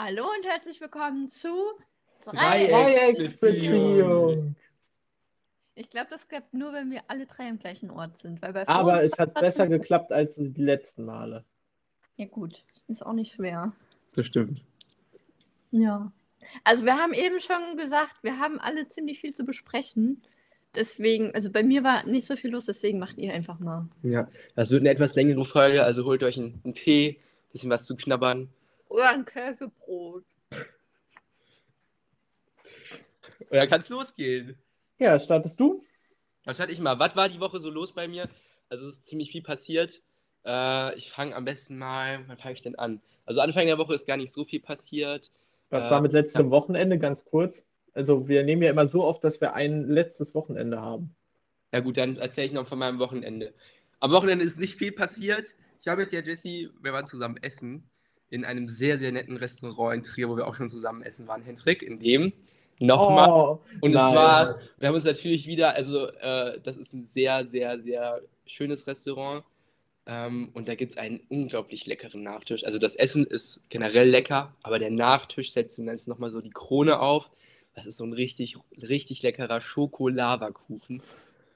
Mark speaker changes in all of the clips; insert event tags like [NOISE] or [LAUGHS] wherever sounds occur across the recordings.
Speaker 1: Hallo und herzlich willkommen zu
Speaker 2: Dreiecksbeziehung.
Speaker 1: Ich glaube, das klappt nur, wenn wir alle drei am gleichen Ort sind. Weil bei
Speaker 2: Aber es hat [LAUGHS] besser geklappt als die letzten Male.
Speaker 1: Ja, gut. Ist auch nicht schwer.
Speaker 3: Das stimmt.
Speaker 1: Ja. Also, wir haben eben schon gesagt, wir haben alle ziemlich viel zu besprechen. Deswegen, also bei mir war nicht so viel los, deswegen macht ihr einfach mal.
Speaker 3: Ja, das wird eine etwas längere Folge, also holt euch einen, einen Tee, bisschen was zu knabbern.
Speaker 1: Oder ein Käsebrot. [LAUGHS]
Speaker 3: Und dann kann es losgehen.
Speaker 2: Ja, startest du?
Speaker 3: Was hatte ich mal? Was war die Woche so los bei mir? Also es ist ziemlich viel passiert. Äh, ich fange am besten mal, wann fange ich denn an? Also Anfang der Woche ist gar nicht so viel passiert.
Speaker 2: Was
Speaker 3: Äh,
Speaker 2: war mit letztem Wochenende? Ganz kurz. Also wir nehmen ja immer so oft, dass wir ein letztes Wochenende haben.
Speaker 3: Ja gut, dann erzähle ich noch von meinem Wochenende. Am Wochenende ist nicht viel passiert. Ich habe mit der Jessie, wir waren zusammen essen in einem sehr, sehr netten Restaurant in Trier, wo wir auch schon zusammen essen waren, Hendrik, in dem nochmal
Speaker 2: Oh,
Speaker 3: Und
Speaker 2: nein.
Speaker 3: es war, wir haben uns natürlich wieder, also äh, das ist ein sehr, sehr, sehr schönes Restaurant. Ähm, und da gibt es einen unglaublich leckeren Nachtisch. Also das Essen ist generell lecker, aber der Nachtisch setzt dem Ganzen nochmal so die Krone auf. Das ist so ein richtig, richtig leckerer Schokolavakuchen.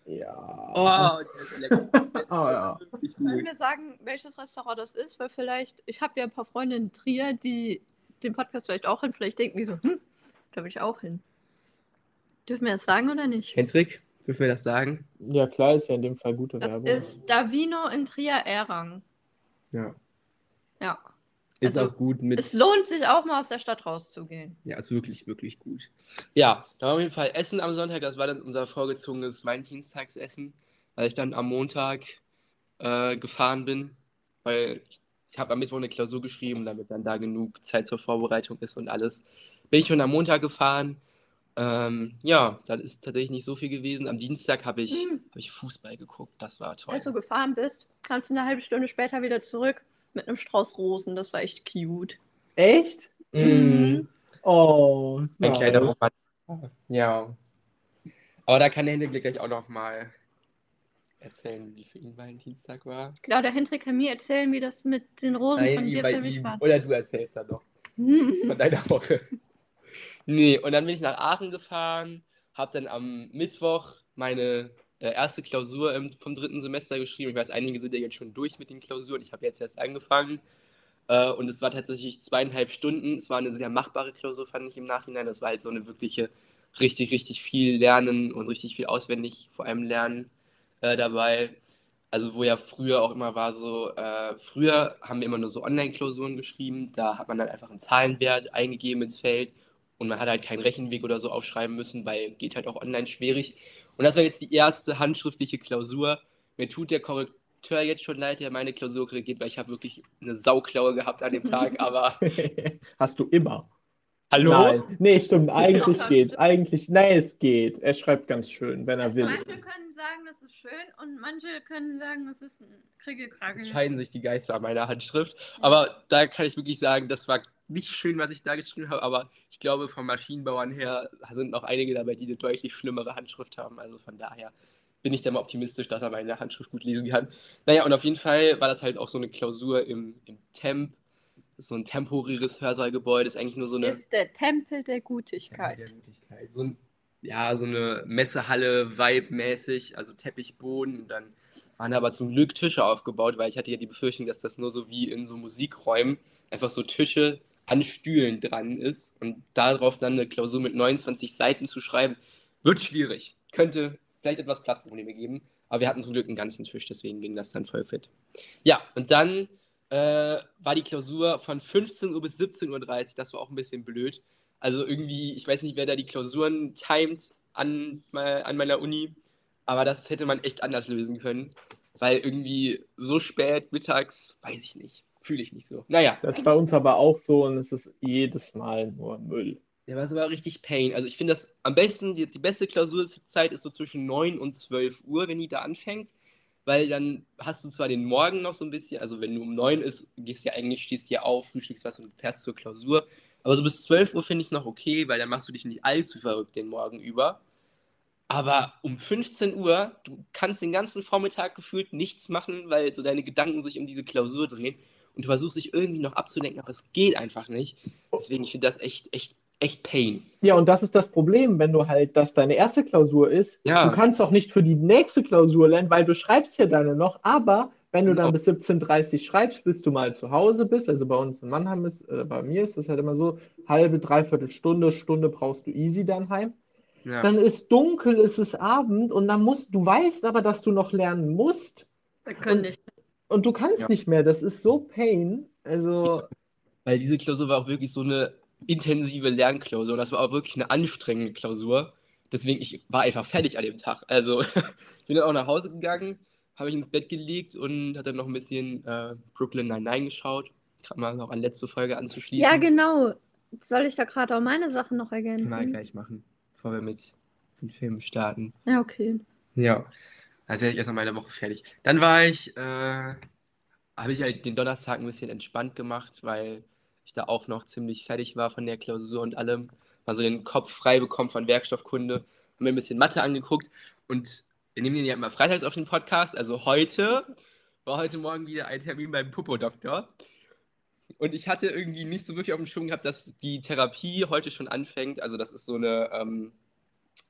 Speaker 2: Ja.
Speaker 3: Oh, der ist lecker. [LAUGHS] Der
Speaker 2: Oh, ja.
Speaker 1: Können wir sagen, welches Restaurant das ist? Weil vielleicht, ich habe ja ein paar Freunde in Trier, die den Podcast vielleicht auch hin. Vielleicht denken die so, hm, da will ich auch hin. Dürfen wir das sagen oder nicht?
Speaker 3: Hendrik, dürfen wir das sagen?
Speaker 2: Ja, klar, ist ja in dem Fall gute
Speaker 1: Das
Speaker 2: Werbung.
Speaker 1: ist Davino in Trier-Errang.
Speaker 3: Ja.
Speaker 1: Ja.
Speaker 3: Ist
Speaker 1: Also,
Speaker 3: auch gut mit.
Speaker 1: Es lohnt sich auch mal aus der Stadt rauszugehen.
Speaker 3: Ja, ist wirklich, wirklich gut. Ja, da war auf jeden Fall Essen am Sonntag. Das war dann unser vorgezogenes Valentinstagsessen, weil ich dann am Montag äh, gefahren bin, weil ich, ich habe am Mittwoch eine Klausur geschrieben, damit dann da genug Zeit zur Vorbereitung ist und alles. Bin ich schon am Montag gefahren. Ähm, ja, dann ist tatsächlich nicht so viel gewesen. Am Dienstag habe ich,
Speaker 1: Mhm.
Speaker 3: hab ich Fußball geguckt. Das war toll.
Speaker 1: Als du gefahren bist, kamst du eine halbe Stunde später wieder zurück mit einem Strauß Rosen. Das war echt cute.
Speaker 2: Echt?
Speaker 3: Mhm.
Speaker 2: Oh,
Speaker 3: Ein
Speaker 2: nice.
Speaker 3: kleiner Roman. Ja. Aber da kann der Hendrik gleich auch noch mal erzählen, wie für ihn Valentinstag war.
Speaker 1: Klar, der Hendrik kann mir erzählen, wie das mit den Rosen von
Speaker 3: Nein,
Speaker 1: dir
Speaker 3: bei
Speaker 1: für mich
Speaker 3: ihm.
Speaker 1: war.
Speaker 3: Oder du erzählst dann noch
Speaker 1: Hm.
Speaker 3: von deiner Woche. Nee, und dann bin ich nach Aachen gefahren, habe dann am Mittwoch meine äh, erste Klausur vom dritten Semester geschrieben. Ich weiß, einige sind ja jetzt schon durch mit den Klausuren. Ich habe jetzt erst angefangen. Äh, und es war tatsächlich zweieinhalb Stunden. Es war eine sehr machbare Klausur, fand ich im Nachhinein. Das war halt so eine wirkliche, richtig, richtig viel Lernen und richtig viel auswendig vor allem Lernen äh, dabei. Also wo ja früher auch immer war so, früher haben wir immer nur so Online-Klausuren geschrieben, da hat man dann einfach einen Zahlenwert eingegeben ins Feld und man hat halt keinen Rechenweg oder so aufschreiben müssen, weil geht halt auch online schwierig. Und das war jetzt die erste handschriftliche Klausur. Mir tut der Korrekteur jetzt schon leid, der meine Klausur korrigiert, weil ich habe wirklich eine Sauklaue gehabt an dem Tag, [LAUGHS] aber
Speaker 2: Hast du immer.
Speaker 3: hallo?
Speaker 2: Nein. Nee, stimmt. Eigentlich
Speaker 1: Doch,
Speaker 2: geht.
Speaker 1: stimmt.
Speaker 2: Eigentlich, nein, es geht. Er schreibt ganz schön, wenn er will.
Speaker 1: Manche können sagen, das ist schön und manche können sagen, das ist ein Kriegelkragel.
Speaker 3: Es scheiden sich die Geister an meiner Handschrift. Aber da kann ich wirklich sagen, das war nicht schön, was ich da geschrieben habe. Aber ich glaube, vom Maschinenbauern her sind noch einige dabei, die eine deutlich schlimmere Handschrift haben. Also von daher bin ich da mal optimistisch, dass er meine Handschrift gut lesen kann. Naja, und auf jeden Fall war das halt auch so eine Klausur im, im Temp. So ein temporäres Hörsaalgebäude. Ist eigentlich nur so eine.
Speaker 1: ist der Tempel der Gutigkeit.
Speaker 3: Der Mutigkeit. So ein, ja, so eine Messehalle, Vibe-mäßig, also Teppichboden. Und dann waren aber zum Glück Tische aufgebaut, weil ich hatte ja die Befürchtung, dass das nur so wie in so Musikräumen einfach so Tische an Stühlen dran ist und darauf dann eine Klausur mit 29 Seiten zu schreiben, wird schwierig. Könnte vielleicht etwas Platzprobleme geben, aber wir hatten zum Glück einen ganzen Tisch, deswegen ging das dann voll fit. Ja, und dann äh, war die Klausur von 15 Uhr bis 17.30 Uhr, das war auch ein bisschen blöd. Also irgendwie, ich weiß nicht, wer da die Klausuren timet an, an meiner Uni, aber das hätte man echt anders lösen können, weil irgendwie so spät mittags, weiß ich nicht, fühle ich nicht so. Naja,
Speaker 2: Das ist bei uns aber auch so und es ist jedes Mal nur Müll.
Speaker 3: der war aber richtig Pain. Also ich finde das am besten, die, die beste Klausurzeit ist so zwischen 9 und 12 Uhr, wenn die da anfängt, weil dann hast du zwar den Morgen noch so ein bisschen, also wenn du um 9 ist, gehst du ja eigentlich, stehst dir auf, frühstückst was und fährst zur Klausur, aber so bis 12 Uhr finde ich es noch okay, weil dann machst du dich nicht allzu verrückt den Morgen über. Aber um 15 Uhr, du kannst den ganzen Vormittag gefühlt nichts machen, weil so deine Gedanken sich um diese Klausur drehen. Und du versuchst dich irgendwie noch abzulenken, aber es geht einfach nicht. Deswegen, ich finde das echt, echt, echt Pain.
Speaker 2: Ja, und das ist das Problem, wenn du halt, dass deine erste Klausur ist.
Speaker 3: Ja.
Speaker 2: Du kannst auch nicht für die nächste Klausur lernen, weil du schreibst ja deine noch, aber wenn du dann
Speaker 3: Genau.
Speaker 2: bis 17.30 Uhr schreibst, bis du mal zu Hause bist, also bei uns in Mannheim ist, äh, bei mir ist das halt immer so, halbe, dreiviertel Stunde, Stunde brauchst du easy dann heim.
Speaker 3: Ja.
Speaker 2: Dann ist dunkel, ist es Abend und dann musst, du weißt aber, dass du noch lernen musst
Speaker 1: Da können nicht.
Speaker 2: Und du kannst
Speaker 3: Ja.
Speaker 2: nicht mehr. Das ist so Pain. Also,
Speaker 3: Weil diese Klausur war auch wirklich so eine intensive Lernklausur. Und das war auch wirklich eine anstrengende Klausur. Deswegen, ich war einfach fertig an dem Tag. Also, [LAUGHS] ich bin dann auch nach Hause gegangen, habe mich ins Bett gelegt und hatte dann noch ein bisschen äh, Brooklyn Nine-Nine geschaut. Gerade mal noch an letzte Folge anzuschließen.
Speaker 1: Ja, genau. Soll ich da gerade auch meine Sachen noch ergänzen?
Speaker 3: Mal gleich machen, bevor wir mit den Filmen starten.
Speaker 1: Ja, okay.
Speaker 3: Ja. Also hätte ich erstmal meine Woche fertig. Dann war ich, äh, habe ich halt den Donnerstag ein bisschen entspannt gemacht, weil ich da auch noch ziemlich fertig war von der Klausur und allem. Mal so den Kopf frei bekommen von Werkstoffkunde. Haben mir ein bisschen Mathe angeguckt und wir nehmen den ja immer freitags auf den Podcast. Also heute war heute Morgen wieder ein Termin beim Popo-Doktor. Und ich hatte irgendwie nicht so wirklich auf dem Schwung gehabt, dass die Therapie heute schon anfängt. Also das ist so eine ähm,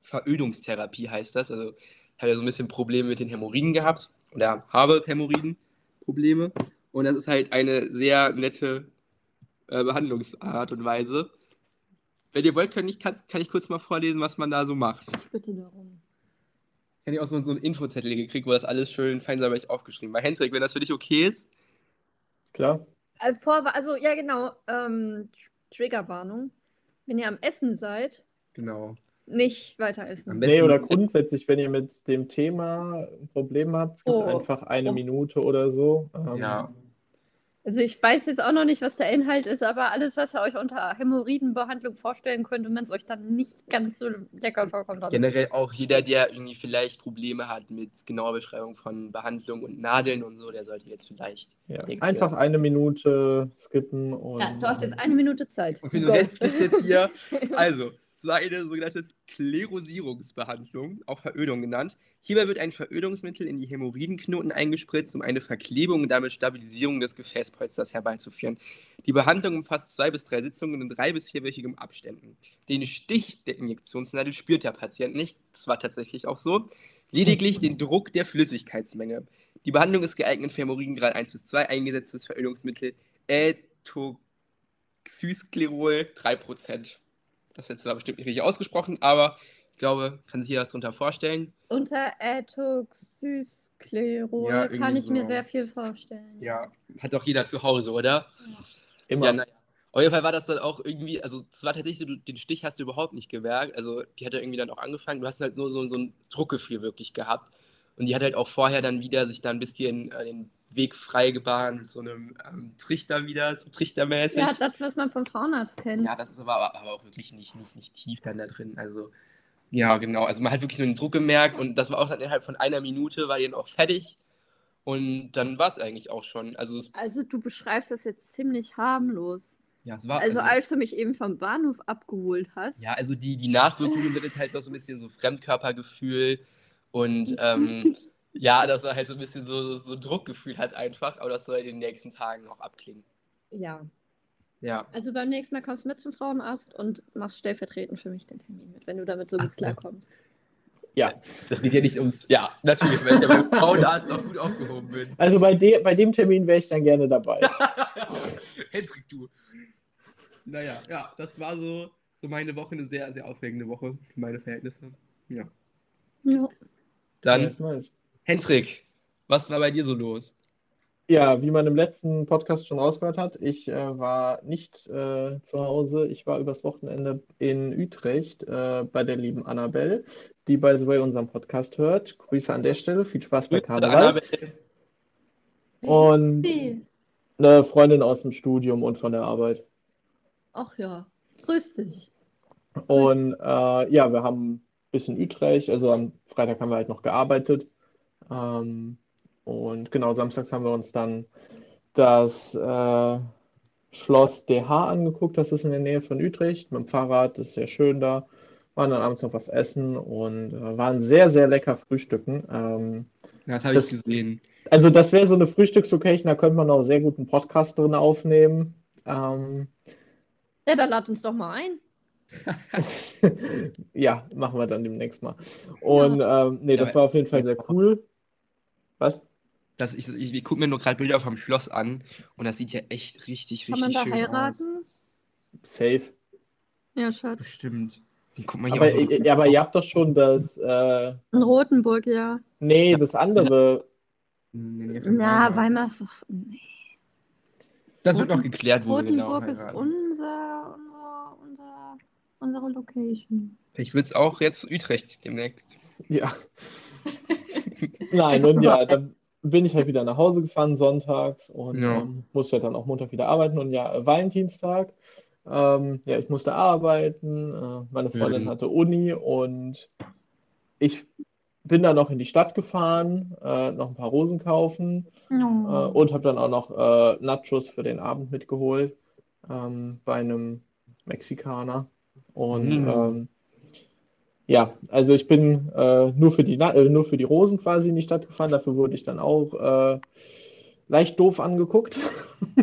Speaker 3: Verödungstherapie heißt das. Also habe ja so ein bisschen Probleme mit den Hämorrhoiden gehabt oder habe Hämorrhoidenprobleme. Und das ist halt eine sehr nette äh, Behandlungsart und Weise. Wenn ihr wollt, kann ich, kann, kann ich kurz mal vorlesen, was man da so macht.
Speaker 1: Ich bitte darum.
Speaker 3: Ich habe auch so, so einen Infozettel gekriegt, wo das alles schön fein säuberlich aufgeschrieben war. Hendrik, wenn das für dich okay ist.
Speaker 2: klar.
Speaker 1: Also, vor, also ja, genau. Ähm, Triggerwarnung. Wenn ihr am Essen seid,
Speaker 3: Genau.
Speaker 1: Nicht weiter essen.
Speaker 2: Nee, oder grundsätzlich, wenn ihr mit dem Thema ein Problem habt, es gibt
Speaker 1: Oh.
Speaker 2: einfach eine
Speaker 1: Oh.
Speaker 2: Minute oder so. Ähm,
Speaker 3: Ja.
Speaker 1: Also ich weiß jetzt auch noch nicht, was der Inhalt ist, aber alles, was ihr euch unter Hämorrhoidenbehandlung vorstellen könnt und wenn es euch dann nicht ganz so lecker vorkommt. dann-
Speaker 3: Generell auch jeder, der irgendwie vielleicht Probleme hat mit genauer Beschreibung von Behandlung und Nadeln und so, der sollte jetzt vielleicht.
Speaker 2: Ja. Einfach eine Minute skippen und.
Speaker 1: Ja, du hast jetzt eine Minute Zeit.
Speaker 3: Und für den
Speaker 1: Go.
Speaker 3: Rest gibt es jetzt hier, [LAUGHS] also, eine sogenannte Sklerosierungsbehandlung, auch Verödung genannt. Hierbei wird ein Verödungsmittel in die Hämorrhoidenknoten eingespritzt, um eine Verklebung und damit Stabilisierung des Gefäßpolsters herbeizuführen. Die Behandlung umfasst zwei bis drei Sitzungen in drei bis vierwöchigen Abständen. Den Stich der Injektionsnadel spürt der Patient nicht, das war tatsächlich auch so, lediglich den Druck der Flüssigkeitsmenge. Die Behandlung ist geeignet für Hämorrhoidengrad 1 bis 2 eingesetztes Verödungsmittel Etoxysklerol 3%. Das letzte war bestimmt nicht richtig ausgesprochen, aber ich glaube, kann sich jeder was darunter vorstellen.
Speaker 1: Unter Etoxysklerol
Speaker 3: Ja,
Speaker 1: kann ich mir
Speaker 3: so.
Speaker 1: sehr viel vorstellen.
Speaker 3: Ja, hat auch jeder zu Hause, oder?
Speaker 2: Immer.
Speaker 3: Ja, naja. Auf jeden Fall war das dann auch irgendwie, also es war tatsächlich so, du, den Stich hast du überhaupt nicht gemerkt. Also die hat ja irgendwie dann auch angefangen. Du hast halt so, so, so ein Druckgefühl wirklich gehabt. Und die hat halt auch vorher dann wieder sich da ein bisschen äh, den Weg frei gebahnt mit so einem ähm, Trichter wieder, so trichtermäßig.
Speaker 1: Ja, das, was man vom Frauenarzt kennt.
Speaker 3: Ja, das ist aber, aber auch wirklich nicht, nicht, nicht tief dann da drin. Also, ja, genau. Also man hat wirklich nur den Druck gemerkt und das war auch dann innerhalb von einer Minute, war die dann auch fertig. Und dann war es eigentlich auch schon. Also,
Speaker 1: Also du beschreibst das jetzt ziemlich harmlos.
Speaker 3: ja, es war.
Speaker 1: Also als du mich eben vom Bahnhof abgeholt hast.
Speaker 3: ja, also die, die Nachwirkungen sind halt noch so ein bisschen so Fremdkörpergefühl und [LAUGHS] ähm, ja, das war halt so ein bisschen so, so, so Druckgefühl halt einfach, aber das soll in den nächsten Tagen auch abklingen.
Speaker 1: ja.
Speaker 3: Ja.
Speaker 1: Also beim nächsten Mal kommst du mit zum Frauenarzt und machst stellvertretend für mich den Termin mit, wenn du damit so
Speaker 3: Ach
Speaker 1: gut klarkommst.
Speaker 2: Ja.
Speaker 3: Das geht ja nicht ums. Ja, natürlich, weil ich ja beim Frauenarzt auch gut aufgehoben bin.
Speaker 2: Also bei, de bei dem Termin wäre ich dann gerne dabei. [LAUGHS]
Speaker 3: Hendrik, du. Naja, ja, das war so, so meine Woche, eine sehr, sehr aufregende Woche für meine Verhältnisse. Ja.
Speaker 1: Ja.
Speaker 3: Dann,
Speaker 2: nice.
Speaker 3: Hendrik, was war bei dir so los?
Speaker 2: Ja, wie man im letzten Podcast schon rausgehört hat, ich äh, war nicht äh, zu Hause. Ich war übers Wochenende in Utrecht äh, bei der lieben Annabelle, die by the way unseren Podcast hört. Grüße an der Stelle, viel Spaß bei Karneval. Und eine Freundin aus dem Studium und von der Arbeit.
Speaker 1: Ach ja. Grüß dich.
Speaker 2: Und äh, ja, wir haben ein bisschen Utrecht, also am Freitag haben wir halt noch gearbeitet. Ähm, und genau, samstags haben wir uns dann das äh, Schloss DH angeguckt, das ist in der Nähe von Utrecht, mit dem Fahrrad, das ist sehr schön da. Waren dann abends noch was essen und äh, waren sehr, sehr lecker frühstücken. Ähm,
Speaker 3: Ja, das habe ich gesehen.
Speaker 2: Also das wäre so eine Frühstückslocation, da könnte man auch sehr gut einen Podcast drin aufnehmen. Ähm,
Speaker 1: Ja, dann lad uns doch mal ein. [LAUGHS]
Speaker 2: ja, machen wir dann demnächst mal. Und ähm, nee, das
Speaker 3: Ja,
Speaker 2: war auf jeden Fall sehr cool. Was?
Speaker 3: Das, ich ich, ich gucke mir nur gerade Bilder vom Schloss an und das sieht ja echt richtig,
Speaker 1: Kann man
Speaker 3: richtig
Speaker 1: da
Speaker 3: schön aus.
Speaker 1: heiraten?
Speaker 2: Safe.
Speaker 1: Ja, Schatz.
Speaker 3: Bestimmt. Die, guck mal hier
Speaker 2: Aber,
Speaker 3: auch
Speaker 2: äh, aber ihr habt doch schon das, äh,
Speaker 1: In Rotenburg, ja.
Speaker 2: nee, das andere.
Speaker 3: der Nähe von
Speaker 1: Na,
Speaker 3: Weimar.
Speaker 1: Weimar ist doch. Nee.
Speaker 3: Das wird noch geklärt, wo wir genau
Speaker 1: Rotenburg ist
Speaker 3: heiraten.
Speaker 1: unser, unser, unser, unsere Location.
Speaker 3: Ich will es auch jetzt Utrecht demnächst.
Speaker 2: Ja. [LAUGHS] [LAUGHS] Nein, und ja, dann bin ich halt wieder nach Hause gefahren sonntags und
Speaker 3: Ja.
Speaker 2: ähm, musste dann auch Montag wieder arbeiten und ja, äh, Valentinstag. Ähm, ja, ich musste arbeiten, äh, meine Freundin
Speaker 3: Mhm.
Speaker 2: hatte Uni und ich bin dann noch in die Stadt gefahren, äh, noch ein paar Rosen kaufen äh,
Speaker 1: Oh.
Speaker 2: und habe dann auch noch äh, Nachos für den Abend mitgeholt ähm, bei einem Mexikaner. Und
Speaker 3: Mhm.
Speaker 2: Ja, also ich bin äh, nur für die, Na- äh, nur für die Rosen quasi in die Stadt gefahren. Dafür wurde ich dann auch äh, leicht doof angeguckt.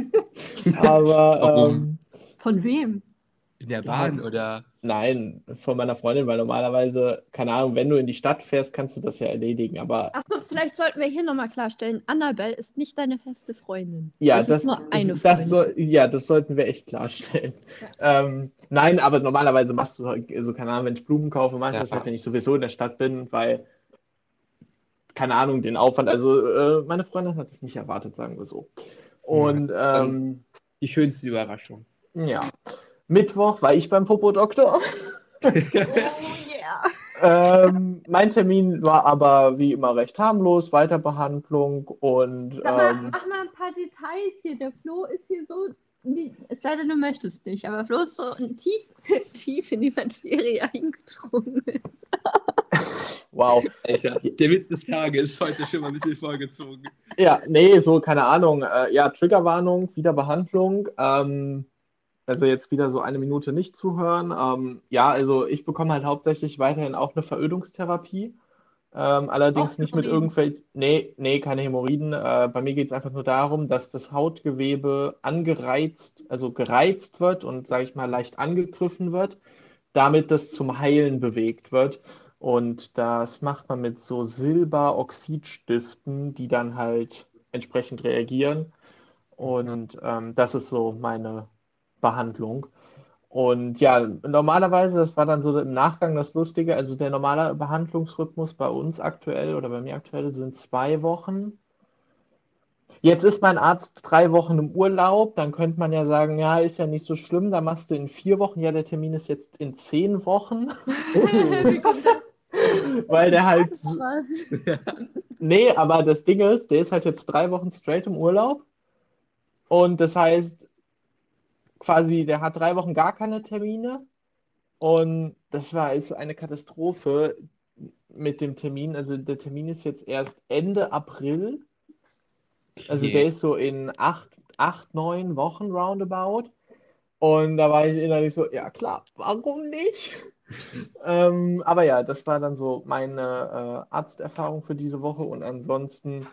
Speaker 2: [LAUGHS] Aber ähm,
Speaker 1: Von wem?
Speaker 3: In der Bahn oder?
Speaker 2: nein, von meiner Freundin, weil normalerweise, keine Ahnung, wenn du in die Stadt fährst, kannst du das ja erledigen. Aber
Speaker 1: Achso, vielleicht sollten wir hier nochmal klarstellen: Annabelle ist nicht deine feste Freundin.
Speaker 2: Ja,
Speaker 1: das,
Speaker 2: das,
Speaker 1: ist nur eine
Speaker 2: das
Speaker 1: Freundin.
Speaker 2: soll, ja, das sollten wir echt klarstellen. Ähm, nein, aber normalerweise machst du, halt- also keine Ahnung, wenn ich Blumen kaufe, mache ich
Speaker 3: Ja.
Speaker 2: das halt, wenn ich sowieso in der Stadt bin, weil, keine Ahnung, den Aufwand, also äh, meine Freundin hat es nicht erwartet, sagen wir so. Und ähm,
Speaker 3: Die schönste Überraschung.
Speaker 2: ja, Mittwoch war ich beim Popodoktor.
Speaker 1: Oh [LAUGHS] yeah.
Speaker 2: Ähm, mein Termin war aber wie immer recht harmlos, Weiterbehandlung und
Speaker 1: Sag mal,
Speaker 2: ähm,
Speaker 1: mach mal ein paar Details hier. Der Flo ist hier so. Es sei denn, du möchtest nicht, aber Flo ist so tief, [LAUGHS] tief in die Materie eingedrungen.
Speaker 2: wow.
Speaker 3: Alter, der Witz des Tages ist heute schon mal ein bisschen vorgezogen.
Speaker 2: Ja, nee, so, keine Ahnung. Äh, ja, Triggerwarnung, wieder Behandlung. Ähm, also jetzt wieder so eine Minute nicht zuhören. Ähm, ja, also ich bekomme halt hauptsächlich weiterhin auch eine Verödungstherapie. Ähm, allerdings
Speaker 1: Auch
Speaker 2: nicht mit irgendwelchen, nee, nee, keine Hämorrhoiden. Äh, bei mir geht es einfach nur darum, dass das Hautgewebe angereizt, also gereizt wird und, sage ich mal, leicht angegriffen wird, damit das zum Heilen bewegt wird. Und das macht man mit so Silberoxidstiften, die dann halt entsprechend reagieren. Und ähm, das ist so meine Behandlung. Und ja, normalerweise, das war dann so im Nachgang das Lustige, also der normale Behandlungsrhythmus bei uns aktuell oder bei mir aktuell sind zwei Wochen. Jetzt ist mein Arzt drei Wochen im Urlaub, dann könnte man ja sagen, ja, ist ja nicht so schlimm, da machst du in vier Wochen, ja, der Termin ist jetzt in zehn Wochen, [LAUGHS]
Speaker 1: Wie kommt das? [LAUGHS]
Speaker 2: weil der halt, nee, aber das Ding ist, der ist halt jetzt drei Wochen straight im Urlaub und das heißt, quasi, der hat drei Wochen gar keine Termine und das war ist eine Katastrophe mit dem Termin. Also der Termin ist jetzt erst Ende April. Also
Speaker 3: Okay.
Speaker 2: der ist so in acht, acht, neun Wochen roundabout. Und da war ich innerlich so, ja klar, warum nicht? [LAUGHS] ähm, aber ja, das war dann so meine äh, Arzterfahrung für diese Woche und ansonsten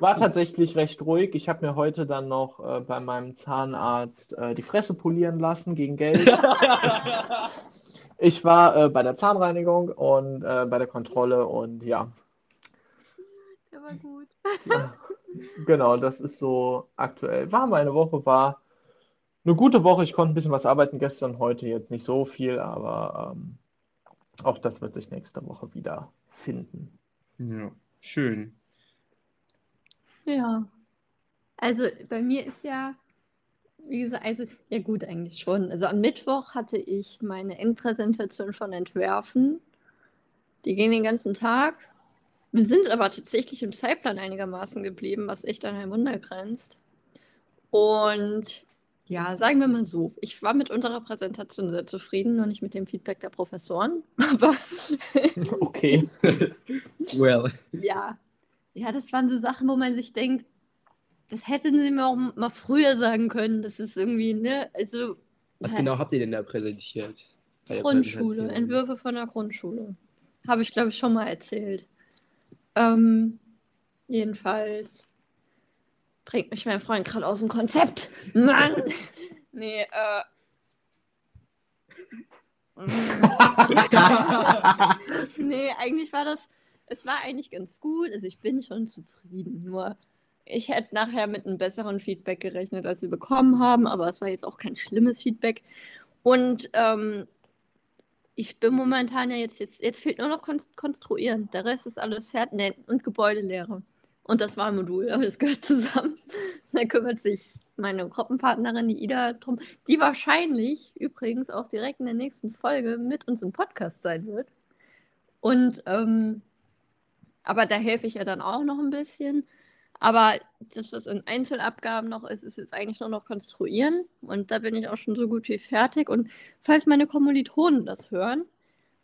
Speaker 2: war tatsächlich recht ruhig. Ich habe mir heute dann noch äh, bei meinem Zahnarzt äh, die Fresse polieren lassen gegen Geld. Ich war äh, bei der Zahnreinigung und äh, bei der Kontrolle und ja,
Speaker 1: Der war gut.
Speaker 2: ja, genau, das ist so aktuell. War meine Woche, war eine gute Woche. Ich konnte ein bisschen was arbeiten gestern, heute jetzt nicht so viel, aber ähm, auch das wird sich nächste Woche wieder finden.
Speaker 3: ja, schön.
Speaker 1: Ja. Also bei mir ist ja, wie gesagt, also, ja gut, eigentlich schon. Also am Mittwoch hatte ich meine Endpräsentation von Entwerfen. Die ging den ganzen Tag. Wir sind aber tatsächlich im Zeitplan einigermaßen geblieben, was echt an ein Wunder grenzt. Und ja, sagen wir mal so, ich war mit unserer Präsentation sehr zufrieden, nur nicht mit dem Feedback der Professoren. [LAUGHS] Aber
Speaker 2: Okay. [LAUGHS]
Speaker 3: well.
Speaker 1: ja, ja, das waren so Sachen, wo man sich denkt, das hätten sie mir auch mal früher sagen können. Das ist irgendwie, ne, also
Speaker 3: Was
Speaker 1: ja,
Speaker 3: genau habt ihr denn da präsentiert?
Speaker 1: Grundschule? Entwürfe von der Grundschule. Habe ich, glaube ich, schon mal erzählt. Ähm, Jedenfalls bringt mich mein Freund gerade aus dem Konzept. Mann! [LAUGHS] nee, äh. [LAUGHS] nee, eigentlich war das, es war eigentlich ganz gut. Also ich bin schon zufrieden. Nur ich hätte nachher mit einem besseren Feedback gerechnet, als wir bekommen haben, aber es war jetzt auch kein schlimmes Feedback. Und ähm, ich bin momentan ja jetzt, jetzt, jetzt fehlt nur noch Konstruieren. Der Rest ist alles fertig und Gebäudelehre. Und das Wahlmodul, aber das gehört zusammen. [LAUGHS] da kümmert sich meine Gruppenpartnerin, die Ida, drum, die wahrscheinlich übrigens auch direkt in der nächsten Folge mit uns im Podcast sein wird. Und ähm, aber da helfe ich ja dann auch noch ein bisschen. Aber dass das in Einzelabgaben noch ist, ist jetzt eigentlich nur noch konstruieren. Und da bin ich auch schon so gut wie fertig. Und falls meine Kommilitonen das hören,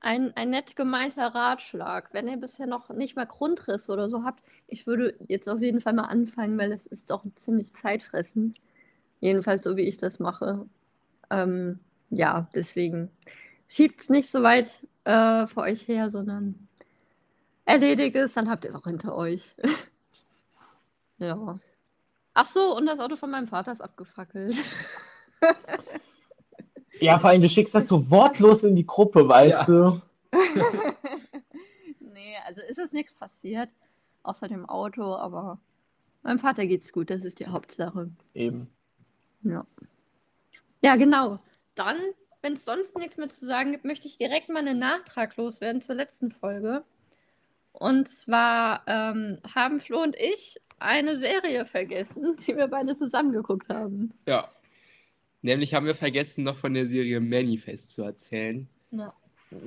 Speaker 1: ein, ein nett gemeinter Ratschlag. Wenn ihr bisher noch nicht mal Grundriss oder so habt, ich würde jetzt auf jeden Fall mal anfangen, weil es ist doch ziemlich zeitfressend. Jedenfalls so, wie ich das mache. Ähm, ja, deswegen schiebt es nicht so weit äh, vor euch her, sondern erledigt es, dann habt ihr es auch hinter euch. [LAUGHS] Ja. Ach so, und das Auto von meinem Vater ist abgefackelt. [LAUGHS]
Speaker 2: Ja, vor allem, du schickst das so wortlos in die Gruppe, weißt ja. du? [LAUGHS]
Speaker 1: nee, also ist es nichts passiert, außer dem Auto, aber meinem Vater geht's gut, das ist die Hauptsache.
Speaker 2: Eben.
Speaker 1: Ja. Ja, genau. Dann, wenn es sonst nichts mehr zu sagen gibt, möchte ich direkt mal einen Nachtrag loswerden zur letzten Folge. Und zwar ähm, haben Flo und ich eine Serie vergessen, [LAUGHS] die wir beide zusammengeguckt haben.
Speaker 3: Ja. Nämlich haben wir vergessen, noch von der Serie Manifest zu erzählen. Ja.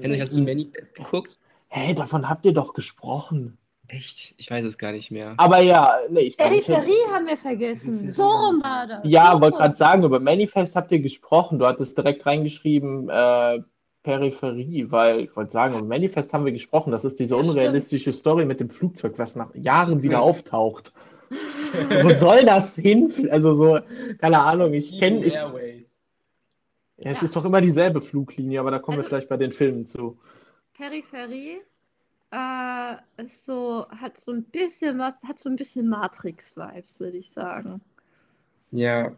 Speaker 3: Henrik, hast du Manifest geguckt?
Speaker 2: Hä, hey, davon habt ihr doch gesprochen.
Speaker 3: Echt? Ich weiß es gar nicht mehr.
Speaker 2: Aber ja, nee, ich
Speaker 1: Peripherie haben wir vergessen. So rum war das.
Speaker 2: Ja,
Speaker 1: so
Speaker 2: wollte gerade sagen, über Manifest habt ihr gesprochen. Du hattest direkt reingeschrieben, äh, Peripherie, weil ich wollte sagen, um Manifest haben wir gesprochen. Das ist diese unrealistische Story mit dem Flugzeug, was nach Jahren wieder auftaucht. [LAUGHS] Wo soll das hin? Also so, keine Ahnung, ich kenne. Ich, ja, es ist doch immer dieselbe Fluglinie, aber da kommen also, wir vielleicht bei den Filmen zu.
Speaker 1: Peripherie äh, ist so, hat so ein bisschen was, hat so ein bisschen Matrix-Vibes, würde ich sagen.
Speaker 3: Ja.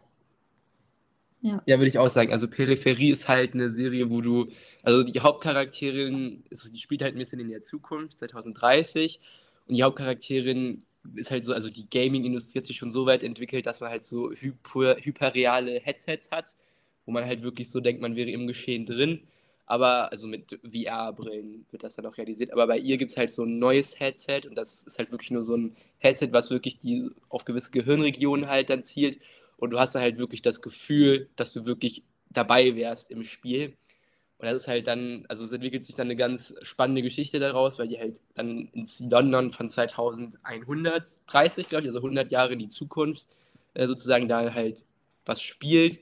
Speaker 3: Ja. ja, würde ich auch sagen. Also Peripherie ist halt eine Serie, wo du, also die Hauptcharakterin, die spielt halt ein bisschen in der Zukunft, 2030, und die Hauptcharakterin ist halt so, also die Gaming-Industrie hat sich schon so weit entwickelt, dass man halt so hyper, hyperreale Headsets hat, wo man halt wirklich so denkt, man wäre im Geschehen drin. Aber, also mit VR-Brillen wird das dann auch realisiert. Aber bei ihr gibt es halt so ein neues Headset und das ist halt wirklich nur so ein Headset, was wirklich die auf gewisse Gehirnregionen halt dann zielt. Und du hast halt wirklich das Gefühl, dass du wirklich dabei wärst im Spiel. Und das ist halt dann, also es entwickelt sich dann eine ganz spannende Geschichte daraus, weil die halt dann ins London von 2130, glaube ich, also 100 Jahre in die Zukunft äh, sozusagen da halt was spielt.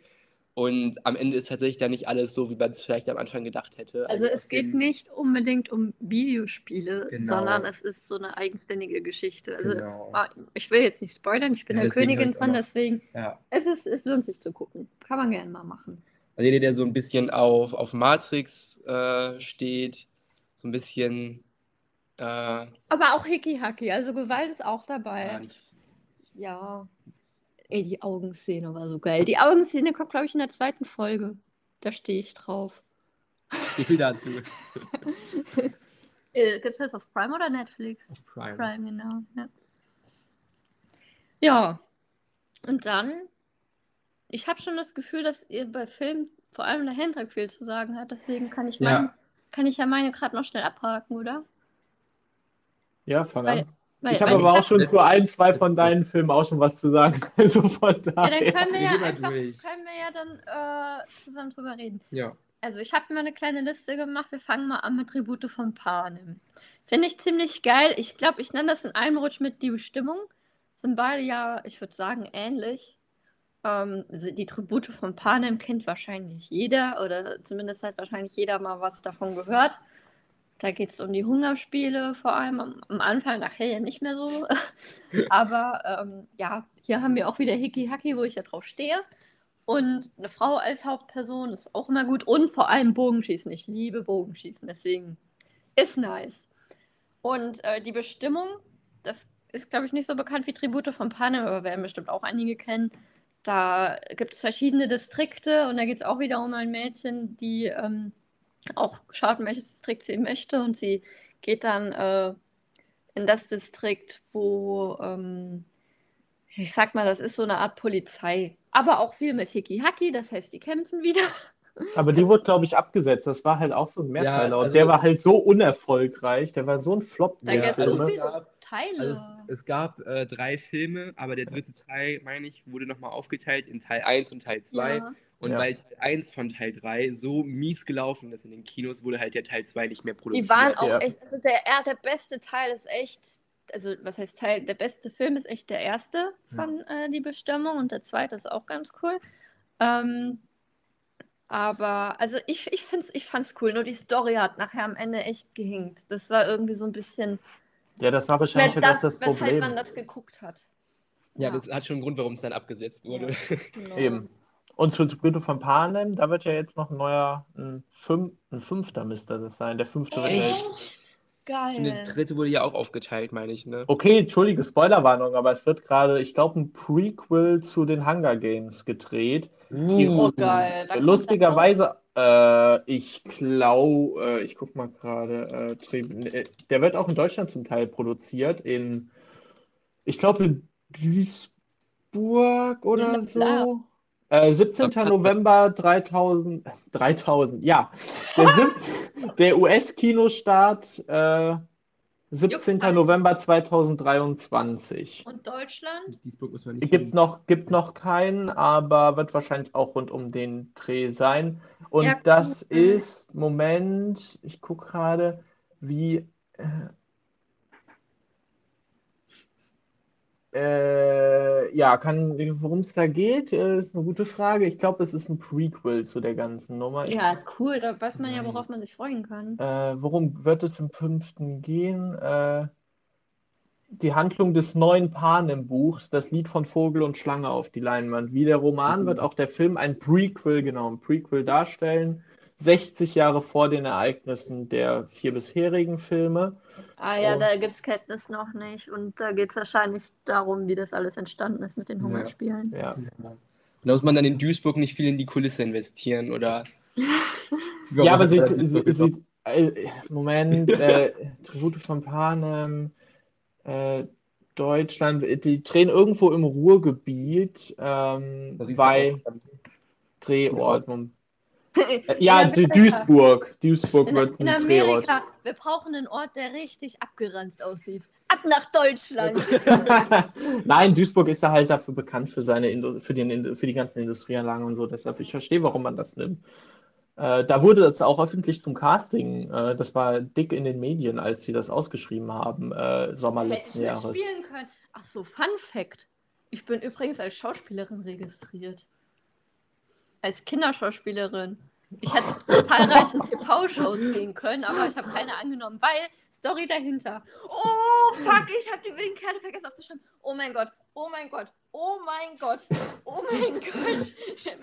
Speaker 3: Und am Ende ist tatsächlich da nicht alles so, wie man es vielleicht am Anfang gedacht hätte.
Speaker 1: Also, also es geht nicht unbedingt um Videospiele, genau. sondern es ist so eine eigenständige Geschichte. Also genau. Ah, ich will jetzt nicht spoilern, ich bin ja, der Königin dran, deswegen ja. es, ist, es lohnt sich zu gucken. Kann man gerne mal machen.
Speaker 3: Also jeder, der so ein bisschen auf, auf Matrix äh, steht, so ein bisschen. Äh,
Speaker 1: Aber auch Hickey-Hacky, also Gewalt ist auch dabei. Ja, nicht, ja. Ey, die Augenszene war so geil. Die Augenszene kommt, glaube ich, in der zweiten Folge. Da stehe ich drauf.
Speaker 3: Wie viel dazu?
Speaker 1: Äh, Gibt es das auf Prime oder Netflix?
Speaker 3: Auf Prime.
Speaker 1: Prime, genau. Ja. ja. Und dann ich habe schon das Gefühl, dass ihr bei Filmen vor allem der Hendrik viel zu sagen hat. Deswegen kann ich, mein, kann ich ja meine gerade noch schnell abhaken, oder?
Speaker 2: Ja, fang weil, an. Weil, ich habe aber ich auch schon zu ein, zwei von deinen Filmen auch schon was zu sagen. [LAUGHS] Also von
Speaker 1: daher. Ja, dann können wir ja, einfach, können wir ja dann äh, zusammen drüber reden.
Speaker 3: Ja.
Speaker 1: Also ich habe mir eine kleine Liste gemacht. Wir fangen mal an mit Tribute von Panem. Finde ich ziemlich geil. Ich glaube, ich nenne das in einem Rutsch mit die Bestimmung. Sind beide ja, ich würde sagen, ähnlich. Ähm, die Tribute von Panem kennt wahrscheinlich jeder oder zumindest hat wahrscheinlich jeder mal was davon gehört. Da geht es um die Hungerspiele, vor allem am, am, Anfang, nachher ja nicht mehr so. [LAUGHS] Aber ähm, ja, hier haben wir auch wieder Hickey Hacky, wo ich ja drauf stehe. Und eine Frau als Hauptperson ist auch immer gut. Und vor allem Bogenschießen. Ich liebe Bogenschießen, deswegen ist nice. Und äh, die Bestimmung, das ist, glaube ich, nicht so bekannt wie Tribute von Panem, aber werden bestimmt auch einige kennen. Da gibt es verschiedene Distrikte und da geht es auch wieder um ein Mädchen, die ähm, auch schaut, welches Distrikt sie möchte und sie geht dann äh, in das Distrikt, wo, ähm, ich sag mal, das ist so eine Art Polizei, aber auch viel mit Hiki-Haki, das heißt, die kämpfen wieder.
Speaker 2: Aber die wurde, glaube ich, abgesetzt. Das war halt auch so ein Mehrteiler.
Speaker 3: Ja,
Speaker 2: und
Speaker 3: also-
Speaker 2: der war halt so unerfolgreich. Der war so ein Flop.
Speaker 1: Da
Speaker 3: Ja,
Speaker 1: es
Speaker 3: also
Speaker 1: so
Speaker 3: es
Speaker 1: viele
Speaker 3: gab-
Speaker 1: Teile.
Speaker 3: Also es, es gab äh, drei Filme, aber der dritte Teil, meine ich, wurde nochmal aufgeteilt in Teil 1 und Teil 2.
Speaker 1: ja.
Speaker 3: Und
Speaker 2: Ja.
Speaker 3: weil Teil 1 von Teil 3 so mies gelaufen ist in den Kinos, wurde halt der Teil 2 nicht mehr produziert.
Speaker 1: Die waren auch
Speaker 2: Ja.
Speaker 1: echt, also der, ja, der beste Teil ist echt, also was heißt Teil, der beste Film ist echt der erste von äh, Die Bestimmung und der zweite ist auch ganz cool. Ähm, aber, also ich, ich, find's, ich fand's cool, nur die Story hat nachher am Ende echt gehinkt. Das war irgendwie so ein bisschen,
Speaker 2: Ja, das war wahrscheinlich
Speaker 1: das,
Speaker 2: halt das
Speaker 1: weshalb
Speaker 2: Problem.
Speaker 1: man das geguckt hat.
Speaker 3: Ja, das hat schon einen Grund, warum es dann abgesetzt wurde. [LAUGHS]
Speaker 1: Genau.
Speaker 2: Eben. Und zu Tribute von Panem, da wird ja jetzt noch ein neuer, ein, Fünf, ein fünfter müsste das sein. Der fünfte wird ja jetzt.
Speaker 1: Echt? Geil.
Speaker 3: Und der dritte wurde ja auch aufgeteilt, meine ich, ne?
Speaker 2: Okay, entschuldige Spoilerwarnung, aber es wird gerade, ich glaube, ein Prequel zu den Hunger Games gedreht.
Speaker 1: Oh, geil.
Speaker 2: Lustigerweise, äh, ich glaube, äh, ich guck mal gerade, äh, äh, der wird auch in Deutschland zum Teil produziert, in, ich glaube, in Duisburg oder so. Äh, 17. [LAUGHS] November 3000, 3000, ja. Der, der US-Kinostart, äh, 17.
Speaker 1: Juckt alle.
Speaker 2: November 2023.
Speaker 1: Und Deutschland?
Speaker 3: Duisburg muss man nicht.
Speaker 2: Gibt noch, gibt noch keinen, aber wird wahrscheinlich auch rund um den Dreh sein. Und
Speaker 1: Ja,
Speaker 2: das ist, Moment, ich gucke gerade, wie. Äh, ja, kann, worum es da geht, äh, ist eine gute Frage. Ich glaube, es ist ein Prequel zu der ganzen Nummer.
Speaker 1: Ja, cool. Da weiß man ja, worauf man sich freuen kann.
Speaker 2: äh, worum wird es im fünften gehen? Äh, die Handlung des neuen Panem-Buchs, das Lied von Vogel und Schlange auf die Leinwand. Wie der Roman wird auch der Film ein Prequel, genau, ein Prequel darstellen. 60 Jahre vor den Ereignissen der vier bisherigen Filme.
Speaker 1: Ah ja,
Speaker 2: Oh.
Speaker 1: da gibt es Kenntnis noch nicht. Und da geht es wahrscheinlich darum, wie das alles entstanden ist mit den. Hungerspielen.
Speaker 2: Ja.
Speaker 3: Ja. Da muss man dann in Duisburg nicht viel in die Kulisse investieren, oder? [LAUGHS]
Speaker 2: Ja, aber sie, sie, sie, äh, Moment, äh, Tribute von Panem, äh, Deutschland, die drehen irgendwo im Ruhrgebiet, ähm, bei. Drehort. Äh, ja,
Speaker 1: Amerika.
Speaker 2: Duisburg. Duisburg
Speaker 1: In,
Speaker 2: wird
Speaker 1: in
Speaker 2: ein Drehort.
Speaker 1: Amerika, wir brauchen einen Ort, der richtig abgeranzt aussieht. Ab nach Deutschland. [LAUGHS]
Speaker 2: Nein, Duisburg ist ja halt dafür bekannt für seine Indu für, den, für die ganzen Industrieanlagen und so. Deshalb, ich verstehe, warum man das nimmt. Äh, da wurde das auch öffentlich zum Casting. Äh, das war dick in den Medien, als sie das ausgeschrieben haben, äh, Sommer
Speaker 1: Hätte ich
Speaker 2: letzten Jahres.
Speaker 1: mitspielen können. Ach so, Fun Fact. Ich bin übrigens als Schauspielerin registriert. Als Kinderschauspielerin. Ich hätte zu zahlreichen TV-Shows gehen können, aber ich habe keine angenommen, weil Story dahinter. Oh, fuck, ich habe die wilden Kerle vergessen aufzuschreiben. Oh mein Gott, oh mein Gott, oh mein Gott, oh mein Gott.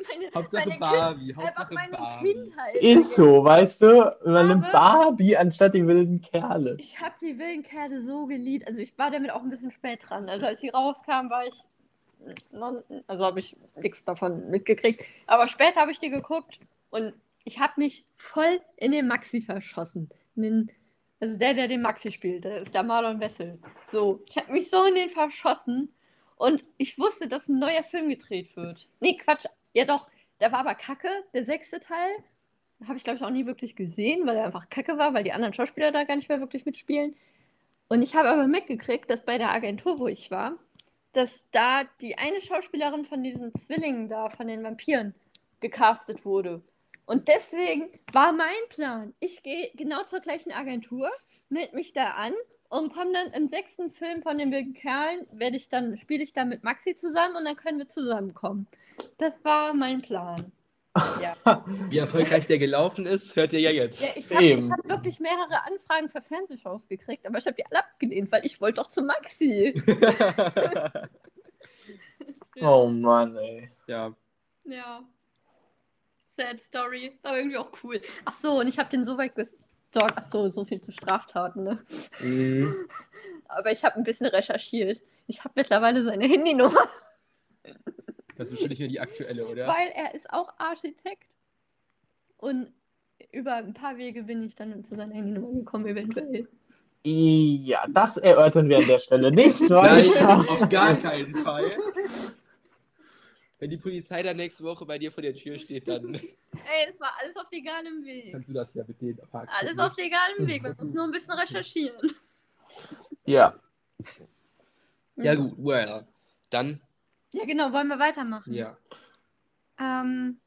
Speaker 1: Meine,
Speaker 3: Hauptsache
Speaker 1: meine
Speaker 3: Barbie,
Speaker 1: Kind, einfach
Speaker 3: Hauptsache
Speaker 1: meine
Speaker 3: Barbie.
Speaker 1: Kindheit.
Speaker 2: Ist so, weißt du? Man nimmt Barbie anstatt die wilden Kerle.
Speaker 1: Ich habe die wilden Kerle so geliebt. Also ich war damit auch ein bisschen spät dran. Also als sie rauskam, war ich also habe ich nichts davon mitgekriegt. Aber später habe ich die geguckt und ich habe mich voll in den Maxi verschossen. Den, also der, der den Maxi spielt, der ist der Marlon Wessel. So, ich habe mich so in den verschossen und ich wusste, dass ein neuer Film gedreht wird. Nee, Quatsch. Ja doch, der war aber kacke, der sechste Teil. Habe ich, glaube ich, auch nie wirklich gesehen, weil er einfach kacke war, weil die anderen Schauspieler da gar nicht mehr wirklich mitspielen. Und ich habe aber mitgekriegt, dass bei der Agentur, wo ich war, dass da die eine Schauspielerin von diesen Zwillingen da, von den Vampiren, gecastet wurde. Und deswegen war mein Plan, ich gehe genau zur gleichen Agentur, melde mich da an und komme dann im sechsten Film von den wilden Kerlen, werde ich dann, spiele ich dann mit Maxi zusammen und dann können wir zusammenkommen. Das war mein Plan. Ja. [LAUGHS]
Speaker 3: Wie erfolgreich der gelaufen ist, hört ihr ja jetzt.
Speaker 1: Ja, ich habe hab wirklich mehrere Anfragen für Fernsehshows gekriegt, aber ich habe die alle abgelehnt, weil ich wollte doch zu Maxi. [LAUGHS] [LAUGHS]
Speaker 2: Oh Mann, ey.
Speaker 3: ja.
Speaker 1: Ja. Sad Story, aber irgendwie auch cool. Ach so, und ich habe den so weit TikTok. Achso, so viel zu Straftaten, ne?
Speaker 3: Mhm. [LAUGHS]
Speaker 1: Aber ich habe ein bisschen recherchiert. Ich habe mittlerweile seine Handynummer,
Speaker 3: Das ist wahrscheinlich nur die aktuelle, oder?
Speaker 1: weil er ist auch Architekt. Und über ein paar Wege bin ich dann zu seiner Handynummer gekommen, eventuell.
Speaker 2: Ja, das erörtern wir an der Stelle nicht [LAUGHS]
Speaker 3: Nein, auf gar keinen Fall. Wenn die Polizei dann nächste Woche bei dir vor der Tür steht, dann [LAUGHS]
Speaker 1: Ey, es war alles auf legalem Weg.
Speaker 3: kannst du das ja mit denen abhaken.
Speaker 1: Alles auf legalem Weg. Man muss nur ein bisschen recherchieren.
Speaker 2: Ja,
Speaker 3: Ja, gut, well. Dann,
Speaker 1: Ja, genau. Wollen wir weitermachen?
Speaker 3: ja.
Speaker 1: Ähm,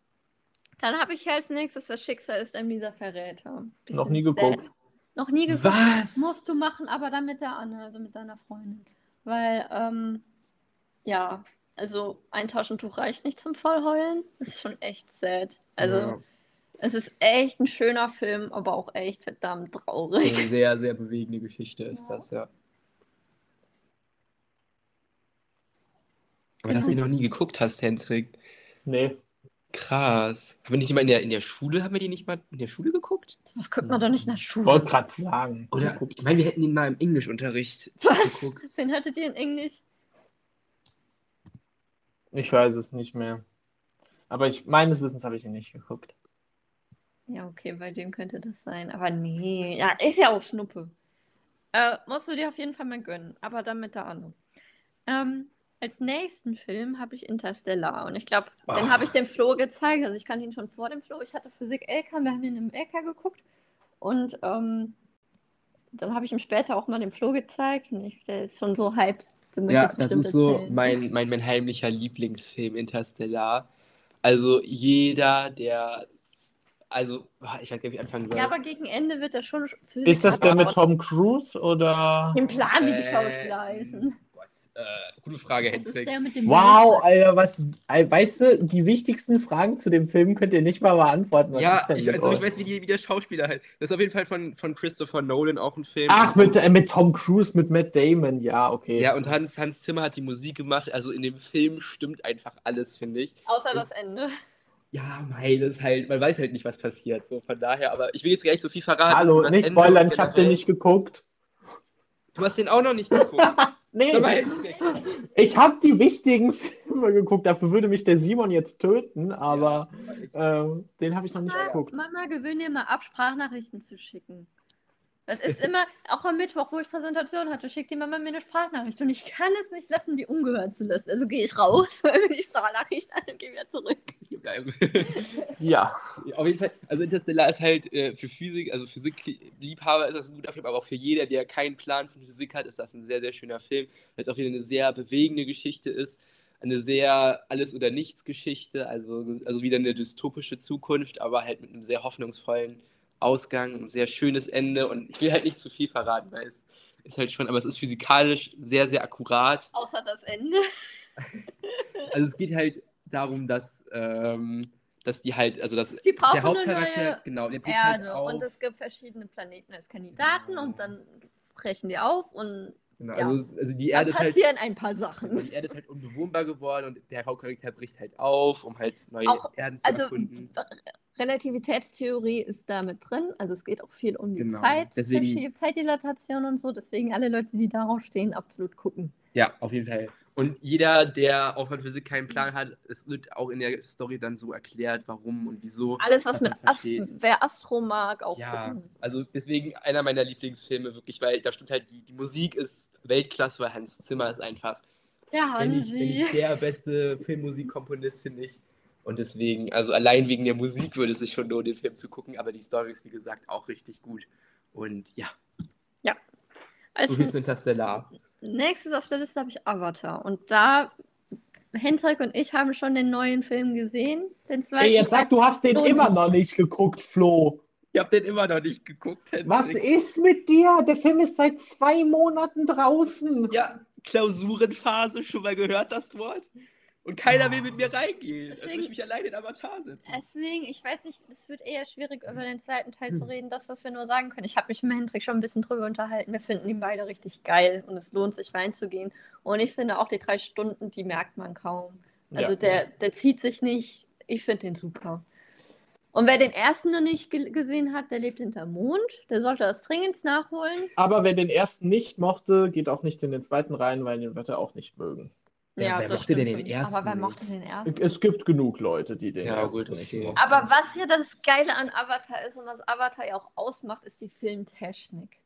Speaker 1: dann habe ich als nächstes das Schicksal ist ein mieser Verräter. Bisschen
Speaker 2: Noch nie geguckt.
Speaker 1: sad. Noch nie geguckt.
Speaker 3: Was?
Speaker 1: Musst du machen, aber dann mit der Anne, also mit deiner Freundin. Weil, ähm, ja, also ein Taschentuch reicht nicht zum Vollheulen. Das ist schon echt sad. Also,
Speaker 3: Ja.
Speaker 1: es ist echt ein schöner Film, aber auch echt verdammt traurig.
Speaker 3: Eine sehr, sehr bewegende Geschichte ist
Speaker 1: Ja.
Speaker 3: das, ja. Aber dass du ihn noch nie geguckt hast, Hendrik.
Speaker 2: nee.
Speaker 3: Krass. Haben wir nicht mal in der, in der Schule, haben wir die nicht mal in der Schule geguckt?
Speaker 1: Was guckt man doch nicht nach
Speaker 2: Ich
Speaker 1: Schule?
Speaker 2: wollte gerade sagen.
Speaker 3: Oder, ich meine, wir hätten ihn mal im Englischunterricht
Speaker 1: Was?
Speaker 3: geguckt.
Speaker 1: Wen hattet ihr in Englisch?
Speaker 2: Ich weiß es nicht mehr. Aber ich, meines Wissens habe ich ihn nicht geguckt.
Speaker 1: Ja, okay, bei dem könnte das sein. Aber nee, ja, ist ja auch Schnuppe. Äh, musst du dir auf jeden Fall mal gönnen, aber dann mit der Anno. Ähm, als nächsten Film habe ich Interstellar und ich glaube, den
Speaker 3: Ah.
Speaker 1: habe ich dem Flo gezeigt. Also ich kannte ihn schon vor dem Flo. Ich hatte Physik LK, wir haben ihn im LK geguckt und ähm, dann habe ich ihm später auch mal dem Flo gezeigt und ich, der ist schon so hyped.
Speaker 3: Ja, das ist so
Speaker 1: erzählen.
Speaker 3: mein, mein, mein heimlicher Lieblingsfilm, Interstellar. Also jeder, der, also, ich weiß gar nicht, wie ich anfangen soll.
Speaker 1: Ja, aber gegen Ende wird er schon
Speaker 2: Ist das der mit. Tom Cruise oder?
Speaker 1: Den Plan, wie die
Speaker 3: Äh,
Speaker 1: Schauspieler heißen.
Speaker 3: Gott, äh, gute Frage, Hendrik.
Speaker 1: der mit dem
Speaker 2: Wow, Alter, was, weißt du, die wichtigsten Fragen zu dem Film könnt ihr nicht mal beantworten. Was
Speaker 3: Ja, ich, also ich weiß, wie, die, wie der Schauspieler heißt. Das ist auf jeden Fall von, von Christopher Nolan auch ein Film.
Speaker 2: Ach,
Speaker 3: Und
Speaker 2: mit, äh, mit Tom Cruise, mit Matt Damon, ja, okay.
Speaker 3: Ja, und Hans, Hans Zimmer hat die Musik gemacht. Also in dem Film stimmt einfach alles, finde ich.
Speaker 1: Außer das Ende.
Speaker 3: Ja, mei, das ist halt, man weiß halt nicht, was passiert. So von daher, aber ich will jetzt gar nicht so viel verraten.
Speaker 2: Hallo, nicht
Speaker 3: Ende
Speaker 2: spoilern,
Speaker 3: und
Speaker 2: ich habe den nicht geguckt.
Speaker 3: Du hast den auch noch nicht geguckt. [LAUGHS]
Speaker 2: Nee, ich habe die wichtigen Filme geguckt, dafür würde mich der Simon jetzt töten, aber äh, den habe ich noch nicht
Speaker 1: Mama,
Speaker 2: geguckt.
Speaker 1: Mama, gewöhn dir mal ab, Sprachnachrichten zu schicken. Das ist immer, auch am Mittwoch, wo ich Präsentation hatte, schickt die Mama mir eine Sprachnachricht und ich kann es nicht lassen, die ungehört zu lassen. Also gehe ich raus, [LAUGHS] wenn ich Sprachnachricht an und gehe wieder zurück. [LAUGHS]
Speaker 2: Ja,
Speaker 3: Ja, Auf jeden Fall, also Interstellar ist halt äh, für Physik, also Physikliebhaber ist das ein guter Film, aber auch für jeder, der keinen Plan von Physik hat, ist das ein sehr, sehr schöner Film, weil es auch wieder eine sehr bewegende Geschichte ist, eine sehr Alles- oder Nichts-Geschichte, also, also wieder eine dystopische Zukunft, aber halt mit einem sehr hoffnungsvollen Ausgang, ein sehr schönes Ende und ich will halt nicht zu viel verraten, weil es ist halt schon, aber es ist physikalisch sehr, sehr akkurat.
Speaker 1: Außer das Ende. [LAUGHS]
Speaker 3: Also es geht halt darum, dass, ähm, dass die halt, also dass
Speaker 1: brauchen
Speaker 3: der Hauptcharakter, genau, der bricht halt
Speaker 1: Erde
Speaker 3: auf.
Speaker 1: und es gibt verschiedene Planeten als Kandidaten
Speaker 3: Genau.
Speaker 1: und dann brechen die auf und
Speaker 3: Genau,
Speaker 1: Ja.
Speaker 3: also, also die Erde ist halt,
Speaker 1: ein paar Sachen.
Speaker 3: die Erde ist halt unbewohnbar geworden und der Hauptcharakter bricht halt auf, um halt neue
Speaker 1: Auch-
Speaker 3: Erden zu
Speaker 1: Also
Speaker 3: erkunden.
Speaker 1: Relativitätstheorie ist da mit drin. Also es geht auch viel um die
Speaker 3: Genau.
Speaker 1: Zeit,
Speaker 3: Deswegen-
Speaker 1: Zeitdilatation und so. Deswegen alle Leute, die darauf stehen, absolut gucken.
Speaker 3: Ja, auf jeden Fall. Und jeder, der auch von Physik keinen Plan hat, es wird auch in der Story dann so erklärt, warum und wieso.
Speaker 1: Alles, was mit Ast wer Astro mag, auch
Speaker 3: Ja,
Speaker 1: gucken.
Speaker 3: also deswegen einer meiner Lieblingsfilme, wirklich, weil da stimmt halt, die, die Musik ist Weltklasse, weil Hans Zimmer ist einfach
Speaker 1: Der
Speaker 3: wenn nicht, wenn nicht der beste Filmmusikkomponist, finde ich. Und deswegen, also allein wegen der Musik würde es sich schon lohnen, den Film zu gucken, aber die Story ist, wie gesagt, auch richtig gut. Und ja,
Speaker 1: Als
Speaker 3: so viel zu Interstellar.
Speaker 1: Nächstes auf der Liste habe ich Avatar. Und da, Hendrik und ich haben schon den neuen Film gesehen. Den zweiten
Speaker 2: ey, jetzt sag, du hast den immer noch nicht geguckt, Flo.
Speaker 3: Ich habe den immer noch nicht geguckt. Hendrik.
Speaker 2: Was ist mit dir? Der Film ist seit zwei Monaten draußen.
Speaker 3: Ja, Klausurenphase, schon mal gehört das Wort? Und keiner will mit mir reingehen. Als
Speaker 1: Deswegen-
Speaker 3: würde ich mich alleine in Avatar setzen.
Speaker 1: Deswegen, ich weiß nicht, es wird eher schwierig, über den zweiten Teil zu reden. Das, was wir nur sagen können. Ich habe mich mit Hendrik schon ein bisschen drüber unterhalten. Wir finden ihn beide richtig geil und es lohnt sich reinzugehen. Und ich finde auch die drei Stunden, die merkt man kaum. Also
Speaker 2: Ja.
Speaker 1: der, der zieht sich nicht. Ich finde den super. Und wer den ersten noch nicht ge gesehen hat, der lebt hinterm Mond. Der sollte das dringend nachholen.
Speaker 2: Aber wer den ersten nicht mochte, geht auch nicht in den zweiten rein, weil den wird er auch nicht mögen.
Speaker 3: Ja, wer mochte denn den ersten
Speaker 1: Aber wer mochte den ersten?
Speaker 2: Es gibt genug Leute, die den
Speaker 3: Ja,
Speaker 2: ersten
Speaker 3: gut,
Speaker 2: nicht
Speaker 3: okay.
Speaker 2: mochten.
Speaker 1: Aber was hier das Geile an Avatar ist und was Avatar ja auch ausmacht, ist die Filmtechnik.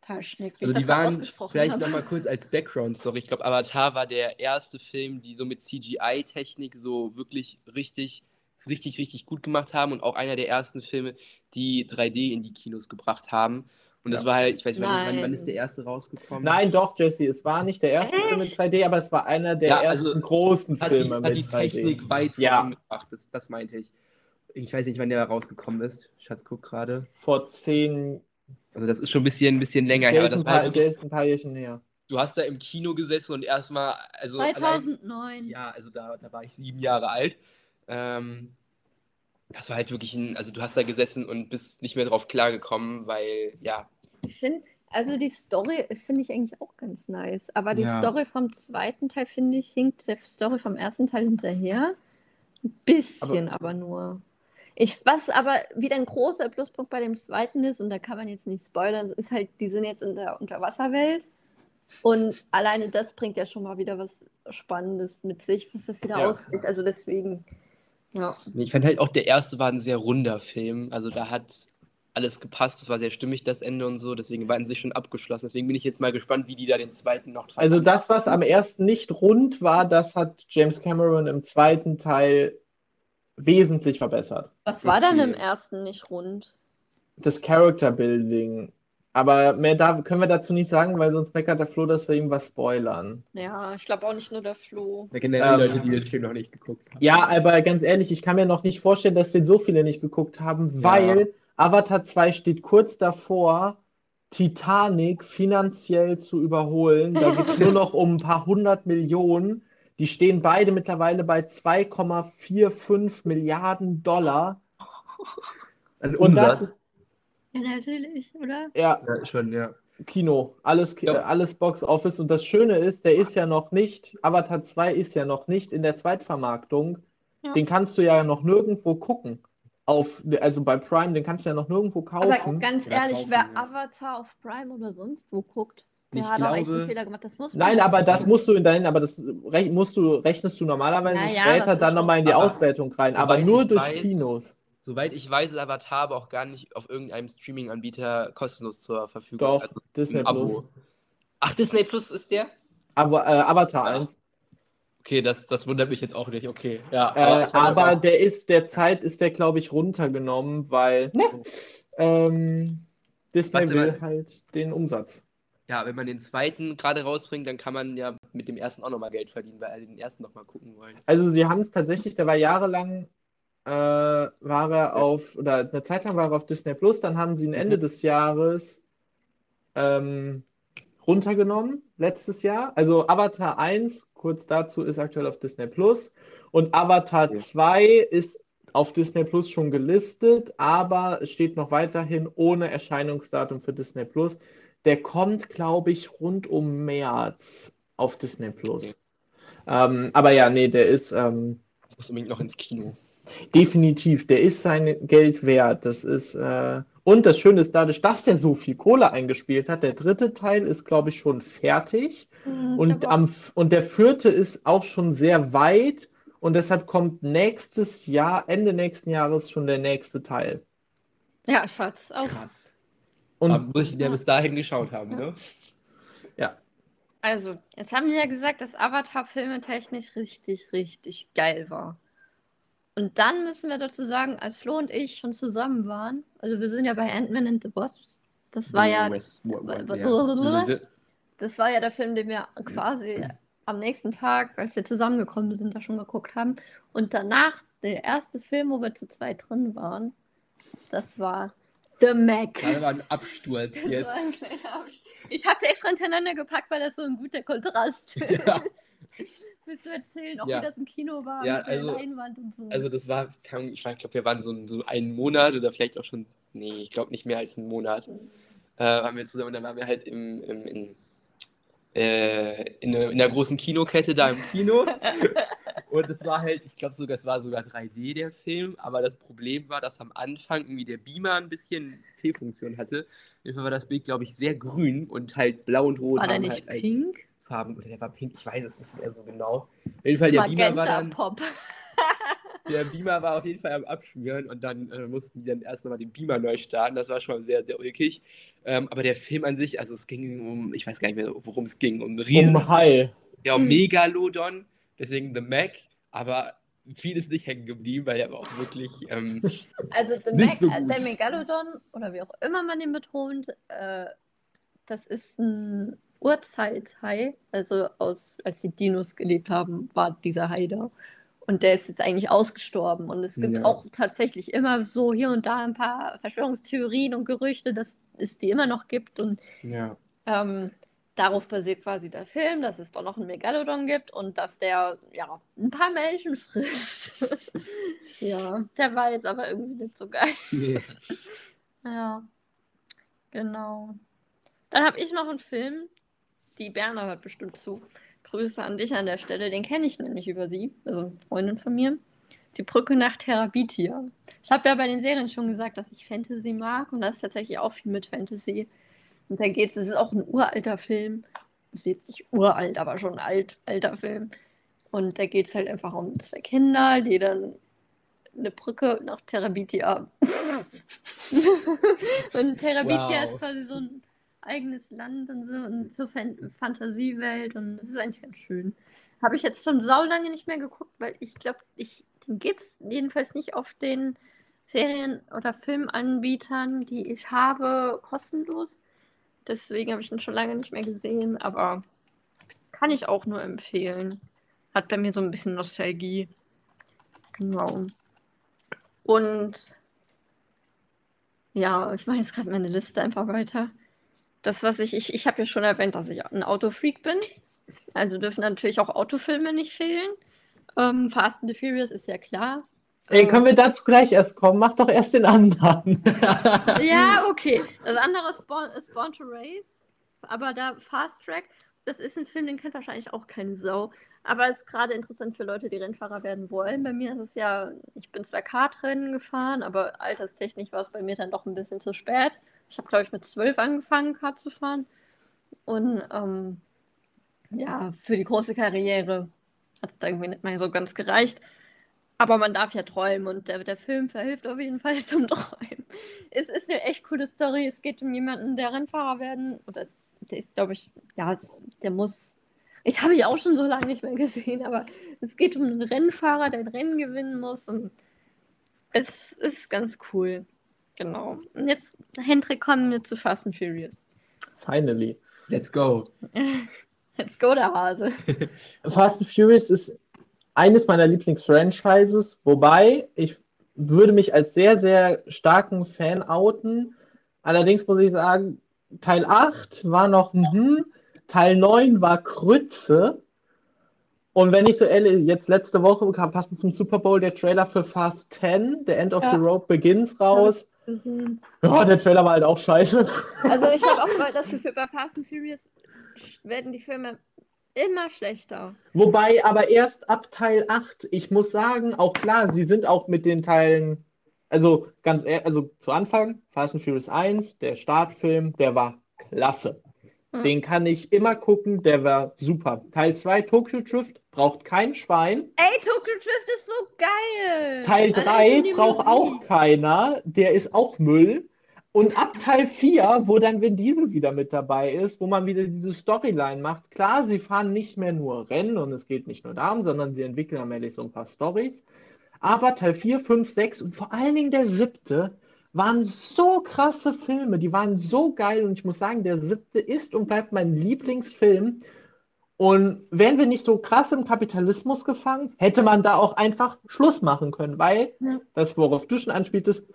Speaker 1: Technik, wie
Speaker 3: Also
Speaker 1: ich
Speaker 3: die waren, vielleicht nochmal kurz als Background-Story. Ich glaube, Avatar war der erste Film, die so mit CGI-Technik so wirklich richtig, richtig, richtig gut gemacht haben und auch einer der ersten Filme, die 3D in die Kinos gebracht haben. Und das
Speaker 2: Ja.
Speaker 3: war halt, ich weiß nicht, wann, wann,
Speaker 1: Nein.
Speaker 3: wann ist der erste rausgekommen?
Speaker 2: Nein, doch, Jesse, es war nicht der erste Film mit 3D, aber es war einer der
Speaker 3: Ja,
Speaker 2: ersten
Speaker 3: also
Speaker 2: großen
Speaker 3: Hat die,
Speaker 2: Filme
Speaker 3: hat
Speaker 2: mit
Speaker 3: die
Speaker 2: 3D.
Speaker 3: Technik weit
Speaker 2: Ja.
Speaker 3: vorangebracht, das, das meinte ich. Ich weiß nicht, wann der rausgekommen ist. Schatz, guck gerade.
Speaker 2: Vor zehn
Speaker 3: Also das ist schon ein bisschen, ein bisschen länger
Speaker 2: der
Speaker 3: her.
Speaker 2: ist, ein
Speaker 3: Das
Speaker 2: paar, der ist ein paar Jährchen her.
Speaker 3: du hast da im Kino gesessen und erstmal, also allein,
Speaker 1: 2009.
Speaker 3: ja, also da, da war ich sieben Jahre alt. Ähm, das war halt wirklich ein, also du hast da gesessen und bist nicht mehr drauf klargekommen, weil, ja,
Speaker 1: finde, also die Story finde ich eigentlich auch ganz nice. Aber die
Speaker 3: Ja.
Speaker 1: Story vom zweiten Teil, finde ich, hinkt der Story vom ersten Teil hinterher. Ein bisschen aber, nur. Ich, was aber wieder ein großer Pluspunkt bei dem zweiten ist, und da kann man jetzt nicht spoilern, ist halt, die sind jetzt in der Unterwasserwelt. Und alleine das bringt ja schon mal wieder was Spannendes mit sich, was das wieder
Speaker 2: Ja.
Speaker 1: auskriegt. Also deswegen, ja.
Speaker 3: ich fand halt auch, der erste war ein sehr runder Film. Also da hat alles gepasst, es war sehr stimmig, das Ende und so, deswegen war in sich schon abgeschlossen. Deswegen bin ich jetzt mal gespannt, wie die da den zweiten noch dran
Speaker 2: Also das, was am ersten nicht rund war, das hat James Cameron im zweiten Teil wesentlich verbessert.
Speaker 1: Was war dann im ersten nicht rund?
Speaker 2: Das Character Building. Aber mehr da können wir dazu nicht sagen, weil sonst meckert der Flo, dass wir ihm was spoilern.
Speaker 1: Ja, ich glaube auch nicht nur der Flo.
Speaker 3: Da generell
Speaker 2: Ähm,
Speaker 3: Leute, die den Film noch nicht geguckt haben.
Speaker 2: Ja, aber ganz ehrlich, ich kann mir noch nicht vorstellen, dass den so viele nicht geguckt haben,
Speaker 3: Ja.
Speaker 2: weil Avatar 2 steht kurz davor, Titanic finanziell zu überholen. Da geht es nur noch um ein paar hundert Millionen. Die stehen beide mittlerweile bei 2,45 Milliarden Dollar.
Speaker 3: Ein
Speaker 2: Und das ist,
Speaker 1: Ja, natürlich, oder?
Speaker 2: ja,
Speaker 3: Ja, schon, ja.
Speaker 2: Kino, alles,
Speaker 3: Ja.
Speaker 2: alles Box Office. Und das Schöne ist, der ist ja noch nicht, Avatar 2 ist ja noch nicht in der Zweitvermarktung.
Speaker 1: Ja.
Speaker 2: Den kannst du ja noch nirgendwo gucken. Auf, also bei Prime, den kannst du ja noch nirgendwo
Speaker 1: Aber
Speaker 2: kaufen.
Speaker 1: ganz
Speaker 3: Ja,
Speaker 1: ehrlich,
Speaker 3: kaufen,
Speaker 1: wer
Speaker 3: ja.
Speaker 1: Avatar auf Prime oder sonst wo guckt, der
Speaker 3: Ich
Speaker 1: hat auch echt
Speaker 3: glaube-
Speaker 1: einen Fehler gemacht. Das muss
Speaker 2: Nein, aber das musst du in deinen, aber das rech- musst du, rechnest du normalerweise
Speaker 1: Na ja,
Speaker 2: später dann nochmal in die
Speaker 3: aber-
Speaker 2: Auswertung rein. Aber nur durch
Speaker 3: weiß-
Speaker 2: Kinos.
Speaker 3: Soweit ich weiß, ist Avatar aber auch gar nicht auf irgendeinem Streaming-Anbieter kostenlos zur Verfügung.
Speaker 2: Doch,
Speaker 3: Also
Speaker 2: Disney. Plus.
Speaker 3: Ach, Disney Plus ist der?
Speaker 2: Aber äh, Avatar
Speaker 3: Ja.
Speaker 2: 1.
Speaker 3: Okay, das, das wundert mich jetzt auch nicht. Okay, ja.
Speaker 2: Äh, aber
Speaker 3: auch-
Speaker 2: der ist, der Zeit ist der, glaube ich, runtergenommen, weil ne, ähm, Disney
Speaker 3: Warte
Speaker 2: will
Speaker 3: mal.
Speaker 2: halt den Umsatz.
Speaker 3: ja, wenn man den zweiten gerade rausbringt, dann kann man ja mit dem ersten auch nochmal Geld verdienen, weil alle den ersten nochmal gucken wollen.
Speaker 2: Also sie haben es tatsächlich, der war jahrelang, äh, war er auf, oder eine Zeit lang war er auf Disney Plus, dann haben sie ihn Ende
Speaker 3: Mhm.
Speaker 2: des Jahres ähm, runtergenommen, letztes Jahr. Also Avatar 1, kurz dazu, ist aktuell auf Disney Plus und Avatar
Speaker 3: Ja.
Speaker 2: 2 ist auf Disney Plus schon gelistet, aber es steht noch weiterhin ohne Erscheinungsdatum für Disney Plus. Der kommt, glaube ich, rund um März auf Disney Plus.
Speaker 3: Okay.
Speaker 2: Ähm, aber ja, nee, der ist ähm,
Speaker 3: Ich muss unbedingt noch ins Kino.
Speaker 2: definitiv, der ist sein Geld wert. Das ist, äh, und das Schöne ist, dadurch, dass der so viel Kohle eingespielt hat, der dritte Teil ist, glaube ich, schon fertig.
Speaker 1: Hm, ich
Speaker 2: Und, am, und der vierte ist auch schon sehr weit. Und deshalb kommt nächstes Jahr, Ende nächsten Jahres, schon der nächste Teil.
Speaker 1: Ja, Schatz, auch.
Speaker 3: Krass.
Speaker 2: Und
Speaker 3: Aber muss ich ja bis dahin geschaut haben, ne?
Speaker 1: Also, jetzt haben wir ja gesagt, dass Avatar filmetechnisch richtig, richtig geil war. Und dann müssen wir dazu sagen, als Flo und ich schon zusammen waren, also wir sind ja bei Ant-Man and the Wasp, das war ja,
Speaker 3: West- ja.
Speaker 1: das war ja der Film, den wir quasi am nächsten Tag, als wir zusammengekommen sind, da schon geguckt haben. Und danach, der erste Film, wo wir zu zweit drin waren, das war The Mac.
Speaker 3: Das war ein Absturz jetzt.
Speaker 1: ein Ich habe extra hintereinander gepackt, weil das so ein guter Kontrast ist. Willst du erzählen, auch
Speaker 3: Ja.
Speaker 1: wie das im Kino war
Speaker 3: Ja,
Speaker 1: mit der
Speaker 3: also-
Speaker 1: Leinwand und so?
Speaker 3: Also das war, ich glaube, wir waren so, so einen Monat oder vielleicht auch schon, nee, ich glaube nicht mehr als einen Monat, äh, waren wir zusammen und dann waren wir halt im, im, in, äh, in, der- in der großen Kinokette da im Kino [LAUGHS] Und es war halt, ich glaube sogar, es war sogar 3D der Film, aber das Problem war, dass am Anfang irgendwie der Beamer ein bisschen Fehlfunktion hatte. Jedenfalls war das Bild, glaube ich, sehr grün und halt blau und rot
Speaker 1: War der nicht
Speaker 3: halt
Speaker 1: pink?
Speaker 3: Farben. Oder der war pink, ich weiß es nicht mehr so genau. Auf jeden Fall, der Beamer war
Speaker 1: Magenta
Speaker 3: dann.
Speaker 1: Pop. [LAUGHS]
Speaker 3: Der Beamer war auf jeden Fall am Abschmieren und dann äh, mussten die dann erst nochmal den Beamer neu starten. Das war schon mal sehr, sehr ulkig. Ähm, aber der Film an sich, also es ging um, ich weiß gar nicht mehr, worum es ging, um einen Riesen,
Speaker 2: Um Hai.
Speaker 3: ja, um
Speaker 1: Hm.
Speaker 3: Megalodon, deswegen The Mac, aber viel ist nicht hängen geblieben, weil er war auch wirklich, ähm, [LAUGHS]
Speaker 1: Also The
Speaker 3: Nicht
Speaker 1: Meg
Speaker 3: so
Speaker 1: äh,
Speaker 3: gut.
Speaker 1: der Megalodon, oder wie auch immer man den betont, äh, das ist ein Urzeithai. Also aus, als die Dinos gelebt haben, war dieser Hai da. Und der ist jetzt eigentlich ausgestorben. Und es gibt
Speaker 3: Ja.
Speaker 1: auch tatsächlich immer so hier und da ein paar Verschwörungstheorien und Gerüchte, dass es die immer noch gibt. Und
Speaker 3: ja.
Speaker 1: ähm, darauf basiert quasi der Film, dass es doch noch einen Megalodon gibt und dass der ja ein paar Menschen frisst. [LAUGHS] ja, der war jetzt aber irgendwie nicht so geil.
Speaker 3: Nee. [LAUGHS]
Speaker 1: Ja, genau. Dann habe ich noch einen Film, die Berner hört bestimmt zu. Grüße an dich an der Stelle, den kenne ich nämlich über sie, also eine Freundin von mir. Die Brücke nach Therabitia. Ich habe ja bei den Serien schon gesagt, dass ich Fantasy mag und das ist tatsächlich auch viel mit Fantasy. Und da geht es, es ist auch ein uralter Film. Ist jetzt nicht uralt, aber schon ein alt, alter Film. Und da geht es halt einfach um zwei Kinder, die dann eine Brücke nach Therabitia. [LAUGHS] und Therabitia
Speaker 3: Wow.
Speaker 1: ist quasi so ein eigenes Land und so, und so Fan Fantasiewelt und es ist eigentlich ganz schön. Habe ich jetzt schon saulange nicht mehr geguckt, weil ich glaube, ich, den gibt es jedenfalls nicht auf den Serien- oder Filmanbietern, die ich habe, kostenlos. Deswegen habe ich ihn schon lange nicht mehr gesehen, aber kann ich auch nur empfehlen. Hat bei mir so ein bisschen Nostalgie. Genau. Und ja, ich mache jetzt gerade meine Liste einfach weiter. Das, was ich, ich, ich habe ja schon erwähnt, dass ich ein Autofreak bin. Also dürfen natürlich auch Autofilme nicht fehlen. Ähm, Fast and the Furious ist ja klar.
Speaker 2: Ey,
Speaker 1: Ähm,
Speaker 2: können wir dazu gleich erst kommen? Mach doch erst den anderen. [LAUGHS]
Speaker 1: Ja, okay. Das andere ist Born, ist Born to Race. Aber da Fast Track, das ist ein Film, den kennt wahrscheinlich auch keine Sau. Aber ist gerade interessant für Leute, die Rennfahrer werden wollen. Bei mir ist es ja, ich bin zwar Kartrennen gefahren, aber alterstechnisch war es bei mir dann doch ein bisschen zu spät. Ich habe, glaube ich, mit zwölf angefangen, Kart zu fahren. Und ähm, ja, für die große Karriere hat es da irgendwie nicht mehr so ganz gereicht. Aber man darf ja träumen und der, der Film verhilft auf jeden Fall [LAUGHS] zum Träumen. Es ist eine echt coole Story. Es geht um jemanden, der Rennfahrer werden, oder der ist, glaube ich, ja, der muss. Das habe ich auch schon so lange nicht mehr gesehen, aber es geht um einen Rennfahrer, der ein Rennen gewinnen muss und es ist ganz cool. Genau. Und jetzt, Hendrik, kommen wir zu Fast and Furious.
Speaker 2: Finally.
Speaker 3: Let's go. [LAUGHS]
Speaker 1: Let's go, der Hase. [LAUGHS]
Speaker 2: Fast and Furious ist eines meiner Lieblingsfranchises, wobei ich würde mich als sehr, sehr starken Fan outen. Allerdings muss ich sagen, Teil 8 war noch, mhm, Teil 9 war Krütze. Und wenn ich so ehrlich, jetzt letzte Woche kam passend zum Super Bowl der Trailer für Fast 10, The End of
Speaker 1: Ja.
Speaker 2: the Road Begins raus.
Speaker 1: Gesehen.
Speaker 2: Ja, der Trailer war halt auch scheiße.
Speaker 1: Also ich habe auch mal das Gefühl, bei Fast and Furious werden die Filme immer schlechter.
Speaker 2: Wobei aber erst ab Teil 8, ich muss sagen, auch klar, sie sind auch mit den Teilen, also ganz ehrlich, also zu Anfang, Fast and Furious 1, der Startfilm, der war klasse. Den kann ich immer gucken, der war super. Teil 2, Tokyo Drift, braucht kein Schwein.
Speaker 1: Ey, Tokyo Drift ist so geil!
Speaker 2: Teil
Speaker 1: Allein
Speaker 2: 3
Speaker 1: schon die
Speaker 2: braucht auch keiner, der ist auch Müll. Und ab [LAUGHS] Teil 4, wo dann Vin Diesel wieder mit dabei ist, wo man wieder diese Storyline macht. Klar, sie fahren nicht mehr nur Rennen und es geht nicht nur darum, sondern sie entwickeln allmählich so ein paar Storys. Aber Teil 4, 5, 6 und vor allen Dingen der siebte waren so krasse Filme, die waren so geil und ich muss sagen, der siebte ist und bleibt mein Lieblingsfilm. Und wären wir nicht so krass im Kapitalismus gefangen, hätte man da auch einfach Schluss machen können, weil
Speaker 1: Ja.
Speaker 2: das, worauf du schon anspieltest,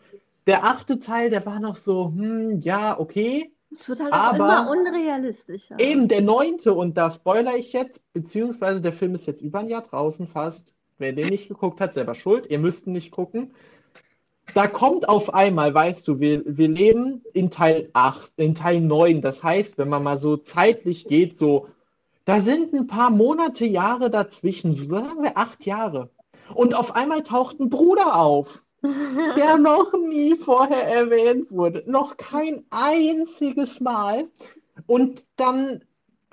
Speaker 2: der achte Teil, der war noch so, hm, ja, okay.
Speaker 1: Es wird halt
Speaker 2: Aber-
Speaker 1: immer unrealistischer.
Speaker 2: Eben der neunte, und da spoiler ich jetzt, beziehungsweise der Film ist jetzt über ein Jahr draußen fast. Wer den nicht geguckt hat, selber schuld. Ihr müsst ihn nicht gucken. Da kommt auf einmal, weißt du, wir, wir leben in Teil 8, in Teil 9. Das heißt, wenn man mal so zeitlich geht, so Da sind ein paar Monate, Jahre dazwischen, so sagen wir acht Jahre. Und auf einmal taucht ein Bruder auf, [LAUGHS] der noch nie vorher erwähnt wurde. Noch kein einziges Mal. Und dann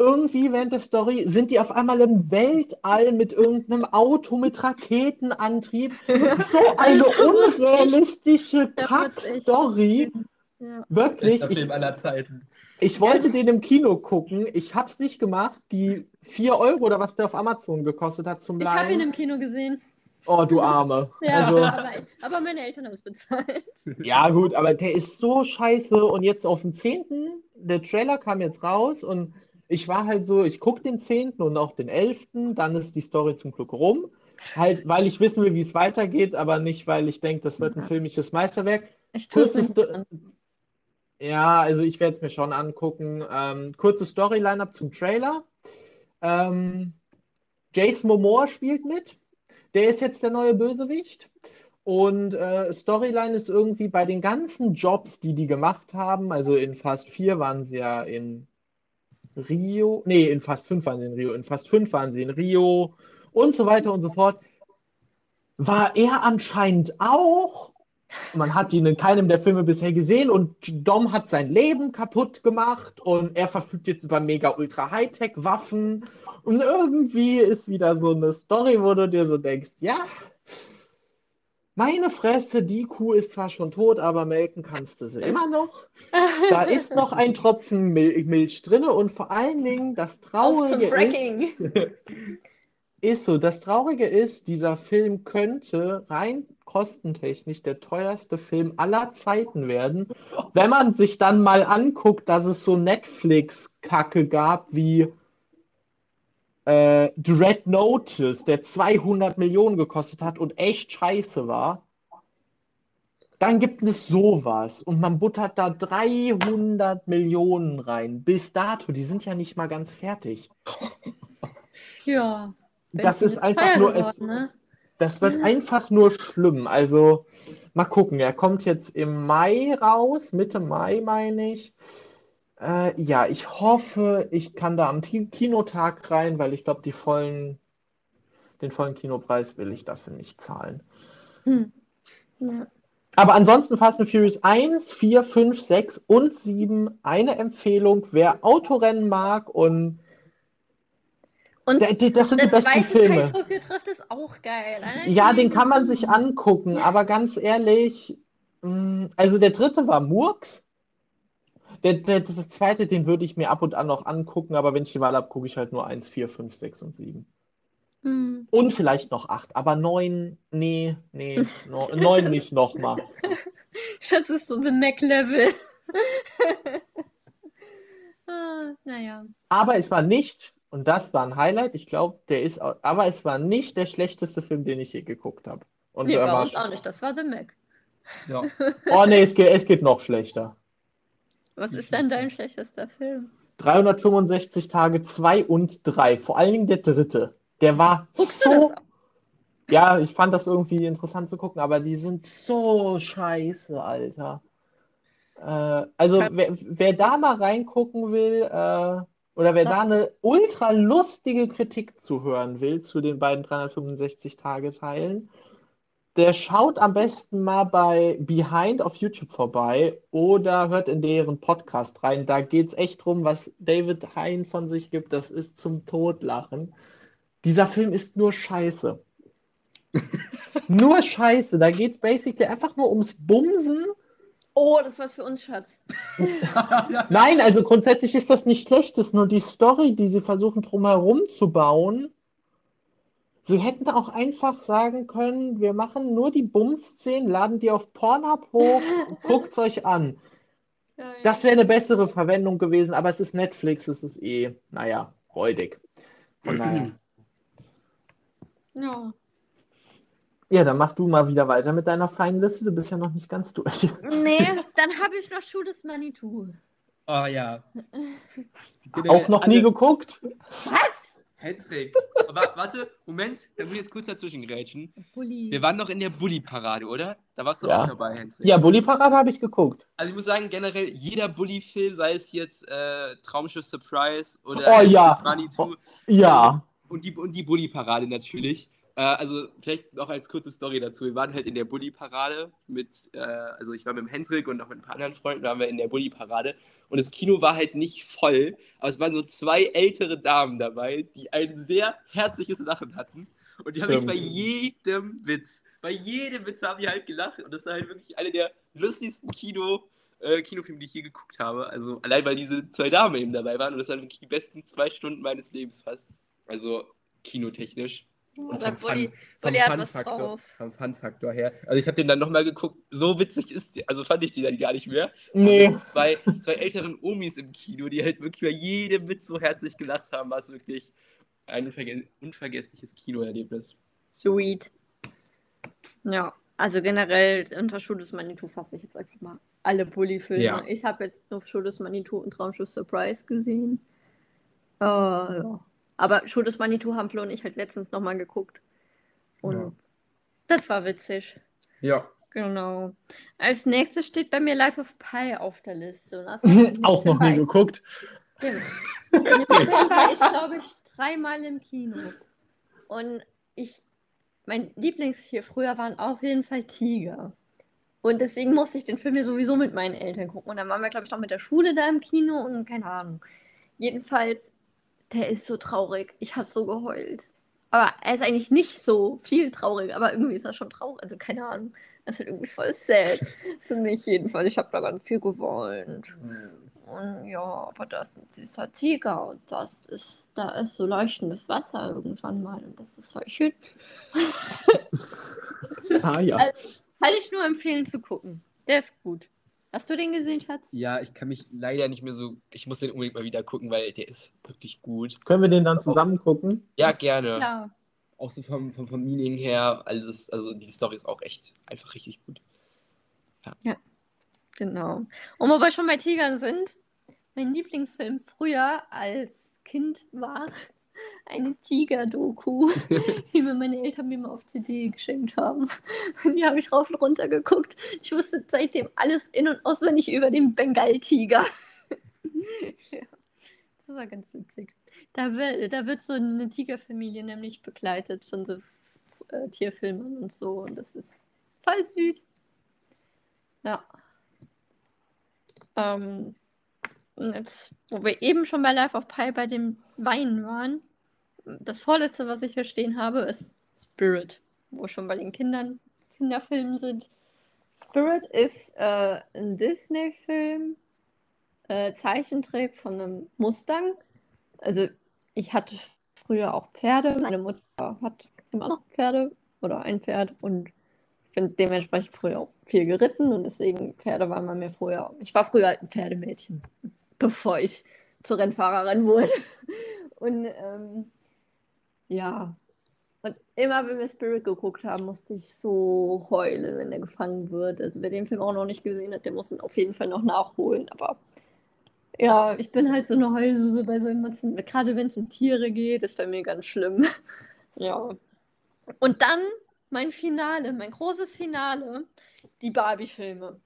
Speaker 2: irgendwie während der Story sind die auf einmal im Weltall mit irgendeinem Auto mit Raketenantrieb. So eine unrealistische Kack-Story.
Speaker 1: Ja.
Speaker 2: Wirklich.
Speaker 3: Bester
Speaker 2: Ich,
Speaker 3: Film aller Zeiten.
Speaker 2: ich wollte den im Kino gucken. Ich habe es nicht gemacht. Die 4 Euro oder was der auf Amazon gekostet hat zum
Speaker 1: Ich habe ihn im Kino gesehen.
Speaker 2: Oh, du Arme. [LAUGHS]
Speaker 1: Ja,
Speaker 2: Also,
Speaker 1: aber, aber meine Eltern haben es bezahlt. [LAUGHS]
Speaker 2: ja, gut, aber der ist so scheiße. Und jetzt auf dem 10. Der Trailer kam jetzt raus und ich war halt so, ich gucke den 10. und auch den 11. Dann ist die Story zum Glück rum. Halt, weil ich wissen will, wie es weitergeht, aber nicht, weil ich denke, das wird ein filmisches Meisterwerk.
Speaker 1: Ich tue es
Speaker 2: Kurzes
Speaker 1: nicht
Speaker 2: Sto-. Ja, also ich werde es mir schon angucken. Ähm, kurze Storyline-up zum Trailer. Ähm, Jason Momoa spielt mit. Der ist jetzt der neue Bösewicht. Und äh, Storyline ist irgendwie bei den ganzen Jobs, die die gemacht haben, also in Fast 4 waren sie ja in Rio, nee, in Fast 5 waren sie in Rio, in Fast 5 waren sie in Rio und so weiter und so fort, war er anscheinend auch. Man hat ihn in keinem der Filme bisher gesehen und Dom hat sein Leben kaputt gemacht und er verfügt jetzt über mega ultra Hightech Waffen und irgendwie ist wieder so eine Story, wo du dir so denkst, ja, meine Fresse, die Kuh ist zwar schon tot, aber melken kannst du sie immer noch. Da ist noch ein [LAUGHS] Tropfen Mil Milch drin und vor allen Dingen das Traurige ist, [LAUGHS] ist so, das Traurige ist, dieser Film könnte rein kostentechnisch der teuerste Film aller Zeiten werden, wenn man sich dann mal anguckt, dass es so Netflix-Kacke gab wie äh, Dread Notice, der 200 Millionen gekostet hat und echt scheiße war. Dann gibt es sowas und man buttert da 300 Millionen rein. Bis dato, die sind ja nicht mal ganz fertig.
Speaker 1: Ja.
Speaker 2: Das ist einfach nur, es,
Speaker 1: geworden, ne?
Speaker 2: das wird einfach nur schlimm. Also mal gucken, er kommt jetzt im Mai raus, Mitte Mai meine ich. Äh, ja, ich hoffe, ich kann da am Ti- Kinotag rein, weil ich glaube, den vollen Kinopreis will ich dafür nicht zahlen.
Speaker 1: Hm. Ja.
Speaker 2: Aber ansonsten Fast and Furious 1, 4, 5, 6 und 7 eine Empfehlung, wer Autorennen mag und
Speaker 1: Und
Speaker 2: das sind die besten Filme.
Speaker 1: Teil Drift ist auch geil.
Speaker 2: Ja, den kann man sich angucken, aber ganz ehrlich, mh, also der dritte war Murks. Der, der, der zweite, den würde ich mir ab und an noch angucken, aber wenn ich die Wahl habe, gucke ich halt nur 1, 4, 5, 6 und 7.
Speaker 1: Hm.
Speaker 2: Und vielleicht noch 8, aber 9, nee, nee, no, 9 nicht nochmal. [LAUGHS]
Speaker 1: Das ist so The Mac-Level. [LAUGHS] ah, naja.
Speaker 2: Aber es war nicht, und das war ein Highlight, ich glaube, der ist, aber es war nicht der schlechteste Film, den ich je geguckt habe. Und
Speaker 1: Nee,
Speaker 2: war
Speaker 1: uns auch nicht. Das war The Mac.
Speaker 3: Ja.
Speaker 2: Oh nee, es geht, es geht noch schlechter.
Speaker 1: Was ist denn dein schlechtester Film?
Speaker 2: 365 Tage 2 und 3, vor allen Dingen der dritte. Der war
Speaker 1: Guckst du
Speaker 2: so. Ja, ich fand das irgendwie interessant zu gucken, aber die sind so scheiße, Alter. Äh, also, wer, wer da mal reingucken will, äh, oder wer da eine ultra lustige Kritik zuhören will zu den beiden 365-Tage-Teilen, der schaut am besten mal bei Behind auf YouTube vorbei oder hört in deren Podcast rein. Da geht es echt drum, was David Hein von sich gibt. Das ist zum Totlachen. Dieser Film ist nur Scheiße. [LAUGHS] nur Scheiße. Da geht es basically einfach nur ums Bumsen.
Speaker 1: Oh, das ist was für uns, Schatz. [LAUGHS]
Speaker 2: Nein, also grundsätzlich ist das nicht schlecht. Es ist nur die Story, die sie versuchen drumherum zu bauen. Sie hätten auch einfach sagen können, wir machen nur die Bums-Szenen, laden die auf Pornhub hoch, [LAUGHS] guckt euch an.
Speaker 1: Ja, ja.
Speaker 2: Das wäre eine bessere Verwendung gewesen, aber es ist Netflix, es ist eh, naja, räudig. Von daher.
Speaker 1: ja.
Speaker 2: Ja, dann mach du mal wieder weiter mit deiner feinen Liste. Du bist ja noch nicht ganz durch.
Speaker 1: Nee, [LAUGHS] dann habe ich noch Schuh des Manitou.
Speaker 3: Oh ja. [LAUGHS]
Speaker 2: Auch noch nie geguckt?
Speaker 1: Was?
Speaker 3: Hendrik, aber warte, Moment, da muss ich jetzt kurz dazwischen grätschen.
Speaker 1: Bulli.
Speaker 3: Wir waren noch in der Bully-Parade, oder? Da warst du
Speaker 2: Ja.
Speaker 3: auch dabei, Hendrik.
Speaker 2: Ja, Bulli-Parade habe ich geguckt.
Speaker 3: Also ich muss sagen, generell jeder Bully-Film, sei es jetzt äh, Traumschiff Surprise oder
Speaker 2: Oh ja.
Speaker 3: Manitou
Speaker 2: Ja.
Speaker 3: und die, und die Bully-Parade natürlich. Äh, also vielleicht noch als kurze Story dazu. Wir waren halt in der Bully-Parade mit, äh, also ich war mit dem Hendrik und noch mit ein paar anderen Freunden, waren wir in der Bully-Parade. Und das Kino war halt nicht voll, aber es waren so zwei ältere Damen dabei, die ein sehr herzliches Lachen hatten. Und die haben mich bei jedem Witz, bei jedem Witz haben die halt gelacht. Und das war halt wirklich eine der lustigsten Kino, äh, Kinofilme, die ich je geguckt habe. Also allein, weil diese zwei Damen eben dabei waren. Und das waren wirklich die besten zwei Stunden meines Lebens fast. Also kinotechnisch. Und
Speaker 1: Der
Speaker 3: vom Fun, vom Fun-Faktor
Speaker 1: drauf.
Speaker 3: vom Fun-Faktor her. Also ich habe den dann nochmal geguckt, so witzig ist die, also fand ich die dann gar nicht mehr.
Speaker 2: Nee.
Speaker 3: Bei zwei älteren Omis im Kino, die halt wirklich bei jedem Witz so herzlich gelacht haben, war es wirklich ein unverge unvergessliches Kinoerlebnis.
Speaker 1: Sweet. Ja, also generell unter Schuh des Manitou fasse ich jetzt einfach mal alle Bulli-Filme.
Speaker 3: Ja.
Speaker 1: Ich habe jetzt nur Schuh des Manitou und Traumschiff Surprise gesehen. Äh, ja. Aber Schuh des Manitou haben Flo und ich halt letztens nochmal geguckt. Und
Speaker 3: Ja.
Speaker 1: das war witzig.
Speaker 3: Ja.
Speaker 1: Genau. Als nächstes steht bei mir Life of Pi auf der Liste. [LAUGHS]
Speaker 2: Auch noch nie geguckt.
Speaker 1: Genau. War ich, glaube ich, dreimal im Kino. Und ich, mein Lieblingstier früher waren auf jeden Fall Tiger. Und deswegen musste ich den Film ja sowieso mit meinen Eltern gucken. Und dann waren wir, glaube ich, noch mit der Schule da im Kino und keine Ahnung. Jedenfalls, der ist so traurig. Ich habe so geheult. Aber er ist eigentlich nicht so viel traurig, aber irgendwie ist er schon traurig. Also keine Ahnung. Das ist halt irgendwie voll sad. [LAUGHS] Für mich jedenfalls. Ich habe da ganz viel geweint. Und ja, aber das ist ein süßer Tiger und das ist, da ist so leuchtendes Wasser irgendwann mal und das ist voll schön. [LAUGHS]
Speaker 2: Ah ja.
Speaker 1: Kann ich nur empfehlen zu gucken. Der ist gut. Hast du den gesehen, Schatz?
Speaker 3: Ja, ich kann mich leider nicht mehr so. Ich muss den unbedingt mal wieder gucken, weil der ist wirklich gut.
Speaker 2: Können wir den dann zusammen gucken?
Speaker 3: Ja, gerne.
Speaker 1: Klar.
Speaker 3: Auch so vom, vom, vom Meaning her, alles, also die Story ist auch echt einfach richtig gut.
Speaker 1: Genau. Und wo wir schon bei Tigern sind, mein Lieblingsfilm früher als Kind war eine Tiger-Doku, [LAUGHS] die mir meine Eltern mir mal auf CD geschenkt haben. Und die habe ich rauf und runter geguckt. Ich wusste seitdem alles in- und auswendig über den Bengal-Tiger. [LAUGHS] ja, das war ganz witzig. Da wird, da wird so eine Tigerfamilie nämlich begleitet von so äh, Tierfilmern und so. Und das ist voll süß. Ja. Ähm, und jetzt, wo wir eben schon bei Life of Pi bei dem Weinen waren, das vorletzte, was ich hier stehen habe, ist Spirit, wo schon bei den Kindern, Kinderfilmen sind. Spirit ist äh, ein Disney-Film, äh, Zeichentrick von einem Mustang. Also ich hatte früher auch Pferde, meine Mutter hat immer noch Pferde oder ein Pferd und ich bin dementsprechend früher auch viel geritten und deswegen Pferde waren bei mir früher. Ich war früher ein Pferdemädchen, bevor ich zur Rennfahrerin wurde. [LAUGHS] Und ähm, ja, und immer wenn wir Spirit geguckt haben, musste ich so heulen, wenn er gefangen wird. Also wer den Film auch noch nicht gesehen hat, der muss ihn auf jeden Fall noch nachholen. Aber ja, ich bin halt so eine Heulsuse bei so Emotionen. Gerade wenn es um Tiere geht, ist bei mir ganz schlimm. [LAUGHS] ja. Und dann mein Finale, mein großes Finale, die Barbie-Filme.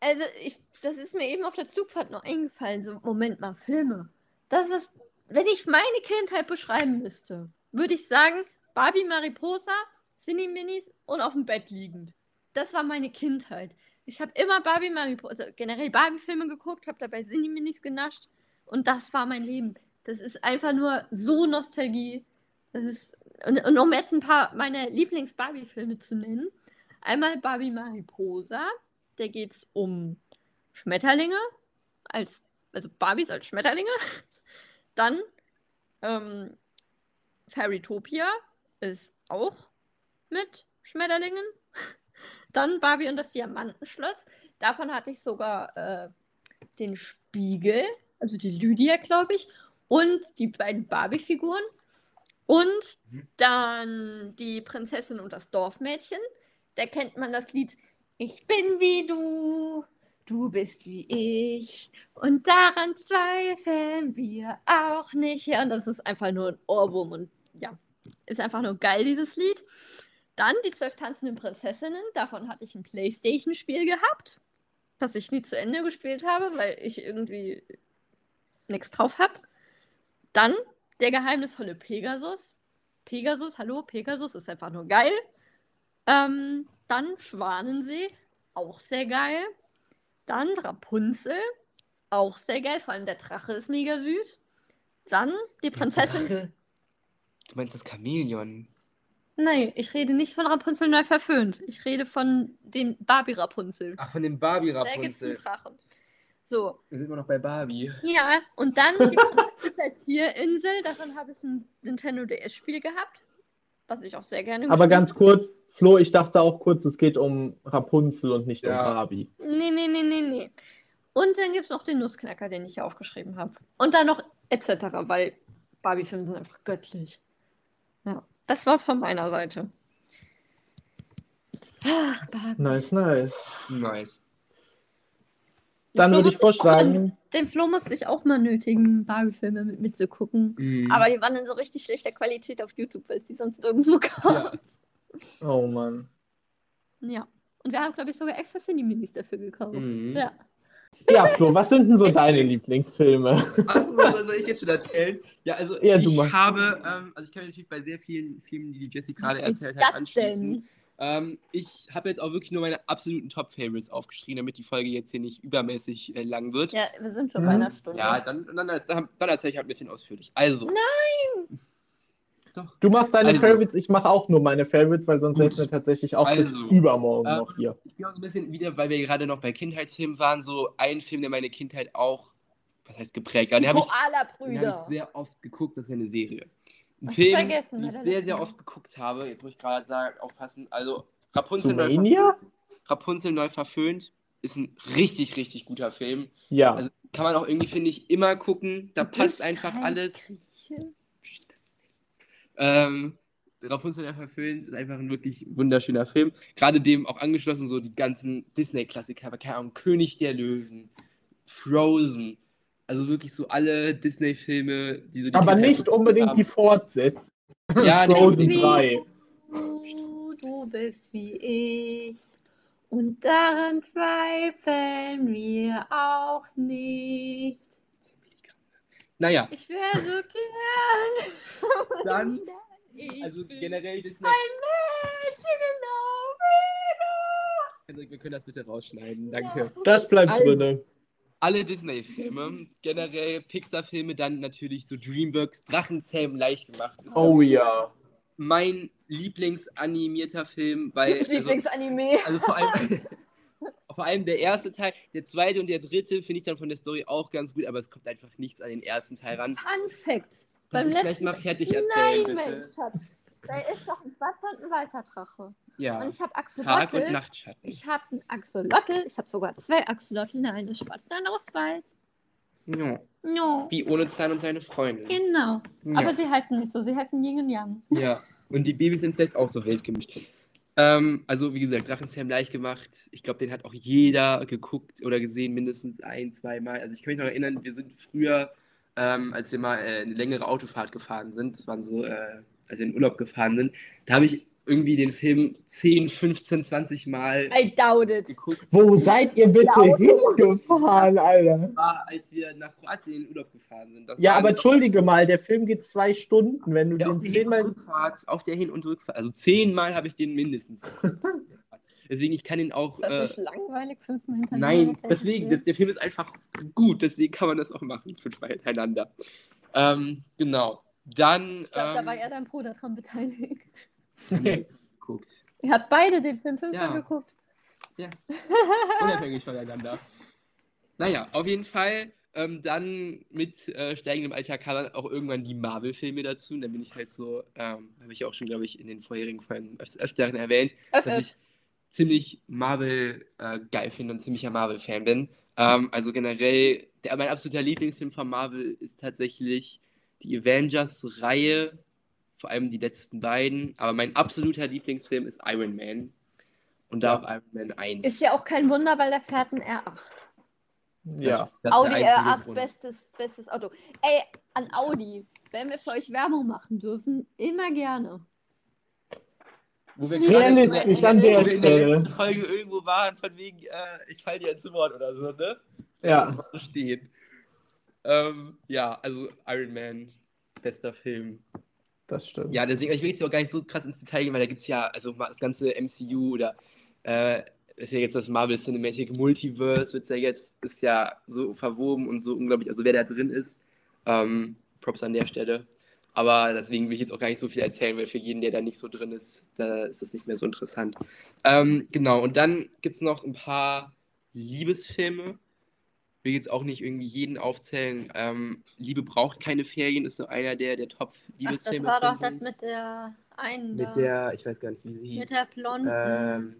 Speaker 1: Also, ich, das ist mir eben auf der Zugfahrt noch eingefallen. So, Moment mal, Filme. Das ist, wenn ich meine Kindheit beschreiben müsste, würde ich sagen, Barbie Mariposa, Cine Minis und auf dem Bett liegend. Das war meine Kindheit. Ich habe immer Barbie Mariposa, also generell Barbie-Filme geguckt, habe dabei Cine Minis genascht und das war mein Leben. Das ist einfach nur so Nostalgie. Das ist, und, und um jetzt ein paar meiner Lieblings-Barbie-Filme zu nennen. Einmal Barbie Mariposa, da geht es um Schmetterlinge, als, also Barbies als Schmetterlinge. Dann ähm, Fairytopia ist auch mit Schmetterlingen. [LAUGHS] Dann Barbie und das Diamantenschloss. Davon hatte ich sogar äh, den Spiegel, also die Lydia, glaube ich, und die beiden Barbie-Figuren. Und dann die Prinzessin und das Dorfmädchen. Da kennt man das Lied Ich bin wie du, du bist wie ich und daran zweifeln wir auch nicht. Ja, und das ist einfach nur ein Ohrwurm und ja, ist einfach nur geil, dieses Lied. Dann die zwölf tanzenden Prinzessinnen. Davon hatte ich ein Playstation-Spiel gehabt, das ich nie zu Ende gespielt habe, weil ich irgendwie nichts drauf habe. Dann der geheimnisvolle Pegasus. Pegasus, hallo, Pegasus ist einfach nur geil. Ähm, dann Schwanensee, auch sehr geil. Dann Rapunzel, auch sehr geil. Vor allem der Drache ist mega süß. Dann die Prinzessin.
Speaker 3: Drache? Du meinst das Chamäleon?
Speaker 1: Nein, ich rede nicht von Rapunzel neu verföhnt. Ich rede von dem Barbie Rapunzel.
Speaker 3: Ach, von dem Barbie
Speaker 1: Da gibt's einen. Drachen. So,
Speaker 3: Wir sind immer noch bei Barbie.
Speaker 1: ja, und dann die Prinzessin der Tierinsel. Davon habe ich ein Nintendo DS-Spiel gehabt, was ich auch sehr gerne
Speaker 2: Aber
Speaker 1: gespielt
Speaker 2: ganz kurz, Flo, ich dachte auch kurz, es geht um Rapunzel und nicht
Speaker 3: Ja.
Speaker 2: um Barbie.
Speaker 1: Nee, nee, nee, nee, nee. Und dann gibt es noch den Nussknacker, den ich hier aufgeschrieben habe. Und dann noch etc., weil Barbie-Filme sind einfach göttlich. Ja, das war's von meiner Seite. Barbie.
Speaker 2: Nice, nice.
Speaker 3: Nice.
Speaker 2: Dann würde ich vorschlagen,
Speaker 1: Den Flo musste ich auch mal nötigen, Barbie-Filme mit mitzugucken.
Speaker 3: Mhm.
Speaker 1: Aber die waren in so richtig schlechter Qualität auf YouTube, weil es die sonst nirgendwo gab.
Speaker 3: ja.
Speaker 2: Oh Mann.
Speaker 1: Ja. Und wir haben, glaube ich, sogar extra Cineminis dafür gekauft.
Speaker 3: Mhm.
Speaker 1: Ja.
Speaker 2: Ja, Flo, was sind denn so [LAUGHS] deine Lieblingsfilme?
Speaker 3: Ach, was soll ich jetzt schon erzählen? Ja, also
Speaker 2: Ja, du
Speaker 3: ich
Speaker 2: machst.
Speaker 3: habe, ähm, also ich kann mich natürlich bei sehr vielen Filmen, die die Jessie gerade erzählt hat, anschließen.
Speaker 1: denn?
Speaker 3: Ähm, ich habe jetzt auch wirklich nur meine absoluten Top-Favorites aufgeschrieben, damit die Folge jetzt hier nicht übermäßig äh, lang wird.
Speaker 1: Ja, wir sind schon
Speaker 2: Mhm.
Speaker 1: bei einer Stunde.
Speaker 3: Ja, dann, dann, dann, dann erzähle ich halt ein bisschen ausführlich. Also.
Speaker 1: Nein!
Speaker 3: Doch.
Speaker 2: Du machst deine
Speaker 3: Also.
Speaker 2: Favorites, ich mache auch nur meine Favorites, weil sonst hätten wir tatsächlich auch
Speaker 3: Also.
Speaker 2: bis übermorgen
Speaker 3: Ähm,
Speaker 2: noch hier.
Speaker 3: Ich gehe auch so ein bisschen wieder, weil wir gerade noch bei Kindheitsfilmen waren, so ein Film, der meine Kindheit auch, was heißt geprägt, den habe ich, den hab ich sehr oft geguckt, das ist ja eine Serie. Ein
Speaker 1: Hast
Speaker 3: Film,
Speaker 1: vergessen,
Speaker 3: den ich sehr, sehr oft geguckt habe. Jetzt muss ich gerade sagen, aufpassen. Also, Rapunzel neu,
Speaker 2: Zoomania?
Speaker 3: Rapunzel neu verföhnt ist ein richtig, richtig guter Film.
Speaker 2: Ja.
Speaker 3: Also kann man auch irgendwie, finde ich, immer gucken. Da
Speaker 1: Du
Speaker 3: passt einfach alles.
Speaker 1: Grieche.
Speaker 3: Ähm, Rapunzel neu verföhnt ist einfach ein wirklich wunderschöner Film. Gerade dem auch angeschlossen so die ganzen Disney-Klassiker, aber keine Ahnung, König der Löwen, Frozen. Also wirklich so alle Disney-Filme, die so die
Speaker 2: Aber
Speaker 3: Kindheit
Speaker 2: nicht unbedingt
Speaker 3: haben.
Speaker 2: die Fortsetzung.
Speaker 3: Ja,
Speaker 2: Frozen
Speaker 1: nee.
Speaker 2: 3.
Speaker 1: Du, du bist wie ich. Und daran zweifeln wir auch nicht.
Speaker 3: Naja,
Speaker 1: Ich wäre so gern. [LAUGHS]
Speaker 3: Dann,
Speaker 1: Ich
Speaker 3: also
Speaker 1: bin
Speaker 3: generell Disney.
Speaker 1: ein Mädchen genau wie
Speaker 3: Also, Wir können das bitte rausschneiden, danke.
Speaker 2: Das bleibt
Speaker 3: Also.
Speaker 2: drinne.
Speaker 3: Alle Disney-Filme, generell Pixar-Filme, dann natürlich so Dreamworks, Drachenzähmen leicht gemacht. Ist,
Speaker 2: Oh ja.
Speaker 3: Mein Lieblingsanimierter Film, weil.
Speaker 1: du.
Speaker 3: Also,
Speaker 1: Lieblingsanime.
Speaker 3: also vor allem. [LAUGHS] Vor allem der erste Teil, der zweite und der dritte finde ich dann von der Story auch ganz gut, aber es kommt einfach nichts an den ersten Teil ran.
Speaker 1: Fun Fact.
Speaker 3: Darf
Speaker 1: Beim
Speaker 3: ich vielleicht mal fertig erzählen,
Speaker 1: Nein,
Speaker 3: bitte?
Speaker 1: Mensch, Schatz. Da ist doch ein schwarzer und ein weißer Drache.
Speaker 3: Ja.
Speaker 1: Und ich habe
Speaker 3: Tag
Speaker 1: Axolotl.
Speaker 3: und Nachtschatten.
Speaker 1: Ich habe einen Axolotl. Ich habe sogar zwei Axolotl. Der eine ist schwarz, der andere ist weiß.
Speaker 3: Ja.
Speaker 1: No.
Speaker 3: Wie ohne Zahn und seine Freundin.
Speaker 1: Genau.
Speaker 3: Ja.
Speaker 1: Aber sie heißen nicht so. Sie heißen Yin und Yang.
Speaker 3: Ja, und die Babys sind vielleicht auch so wild gemischt. Ähm, also, wie gesagt, Drachenzähm leicht gemacht. Ich glaube, den hat auch jeder geguckt oder gesehen, mindestens ein, zweimal. Also, ich kann mich noch erinnern, wir sind früher, ähm, als wir mal äh, eine längere Autofahrt gefahren sind, das waren so, äh, als wir in den Urlaub gefahren sind, da habe ich irgendwie den Film 10, 15, 20 Mal
Speaker 1: I doubt it.
Speaker 3: geguckt.
Speaker 2: Wo seid ihr bitte
Speaker 1: Ja,
Speaker 2: hingefahren, Alter?
Speaker 3: Das war, als wir nach Kroatien in den Urlaub gefahren sind. Das
Speaker 2: Ja, aber entschuldige mal, der Film geht zwei Stunden. Wenn du
Speaker 3: Ja,
Speaker 2: den zehnmal.
Speaker 3: Auf der Hin- und Rückfahrt. Also zehnmal habe ich den mindestens. Deswegen, ich kann ihn auch.
Speaker 1: Ist das
Speaker 3: Äh,
Speaker 1: nicht langweilig? Fünfmal hintereinander?
Speaker 3: nein, deswegen, das, der Film ist einfach gut, deswegen kann man das auch machen, fünfmal hintereinander. Ähm, genau. Dann.
Speaker 1: Ich glaube, da
Speaker 3: ähm,
Speaker 1: war eher dein Bruder dran beteiligt.
Speaker 3: Geguckt. [LAUGHS]
Speaker 1: Ihr habt beide den Film fünfmal
Speaker 3: Ja.
Speaker 1: geguckt. [LAUGHS]
Speaker 3: Unabhängig voneinander. Naja, auf jeden Fall. Ähm, dann mit äh, steigendem Alter kamen dann auch irgendwann die Marvel-Filme dazu. Und dann bin ich halt so, ähm, habe ich auch schon, glaube ich, in den vorherigen Folgen öf öfteren erwähnt,
Speaker 1: Öff,
Speaker 3: dass ich ziemlich Marvel äh, geil finde und ziemlicher Marvel-Fan bin. Ähm, also generell, der, mein absoluter Lieblingsfilm von Marvel ist tatsächlich die Avengers-Reihe, vor allem die letzten beiden. Aber mein absoluter Lieblingsfilm ist Iron Man. und da auf Iron Man 1.
Speaker 1: Ist ja auch kein Wunder, weil der fährt ein R8.
Speaker 2: Ja.
Speaker 1: Audi
Speaker 3: der einzige
Speaker 1: R8,
Speaker 3: Grund.
Speaker 1: bestes, bestes Auto. Ey, an Audi, wenn wir für euch Werbung machen dürfen, immer gerne.
Speaker 3: Wo wir
Speaker 2: Realistisch
Speaker 3: gerade
Speaker 2: an
Speaker 3: in der,
Speaker 2: der
Speaker 3: wo wir in der
Speaker 2: Stelle.
Speaker 3: letzten Folge irgendwo waren, von wegen, äh, ich falle dir ins Wort oder so, ne?
Speaker 2: Ja.
Speaker 3: So stehen. Ähm, ja, also Iron Man, bester Film.
Speaker 2: Das stimmt.
Speaker 3: Ja, deswegen, ich will jetzt auch gar nicht so krass ins Detail gehen, weil da gibt es ja, also das ganze MCU oder äh, ist ja jetzt das Marvel Cinematic Multiverse, wird ja jetzt, ist ja so verwoben und so unglaublich, also wer da drin ist, ähm, Props an der Stelle. Aber deswegen will ich jetzt auch gar nicht so viel erzählen, weil für jeden, der da nicht so drin ist, da ist das nicht mehr so interessant. Ähm, genau, und dann gibt es noch ein paar Liebesfilme. Will jetzt auch nicht irgendwie jeden aufzählen. Ähm, Liebe braucht keine Ferien ist so einer der, der
Speaker 1: Ach, das
Speaker 3: Top-Liebesfilme.
Speaker 1: war doch das mit der einen.
Speaker 3: Mit
Speaker 1: da.
Speaker 3: der, ich weiß gar nicht, wie sie hieß.
Speaker 1: Mit der blonden.
Speaker 3: Ähm,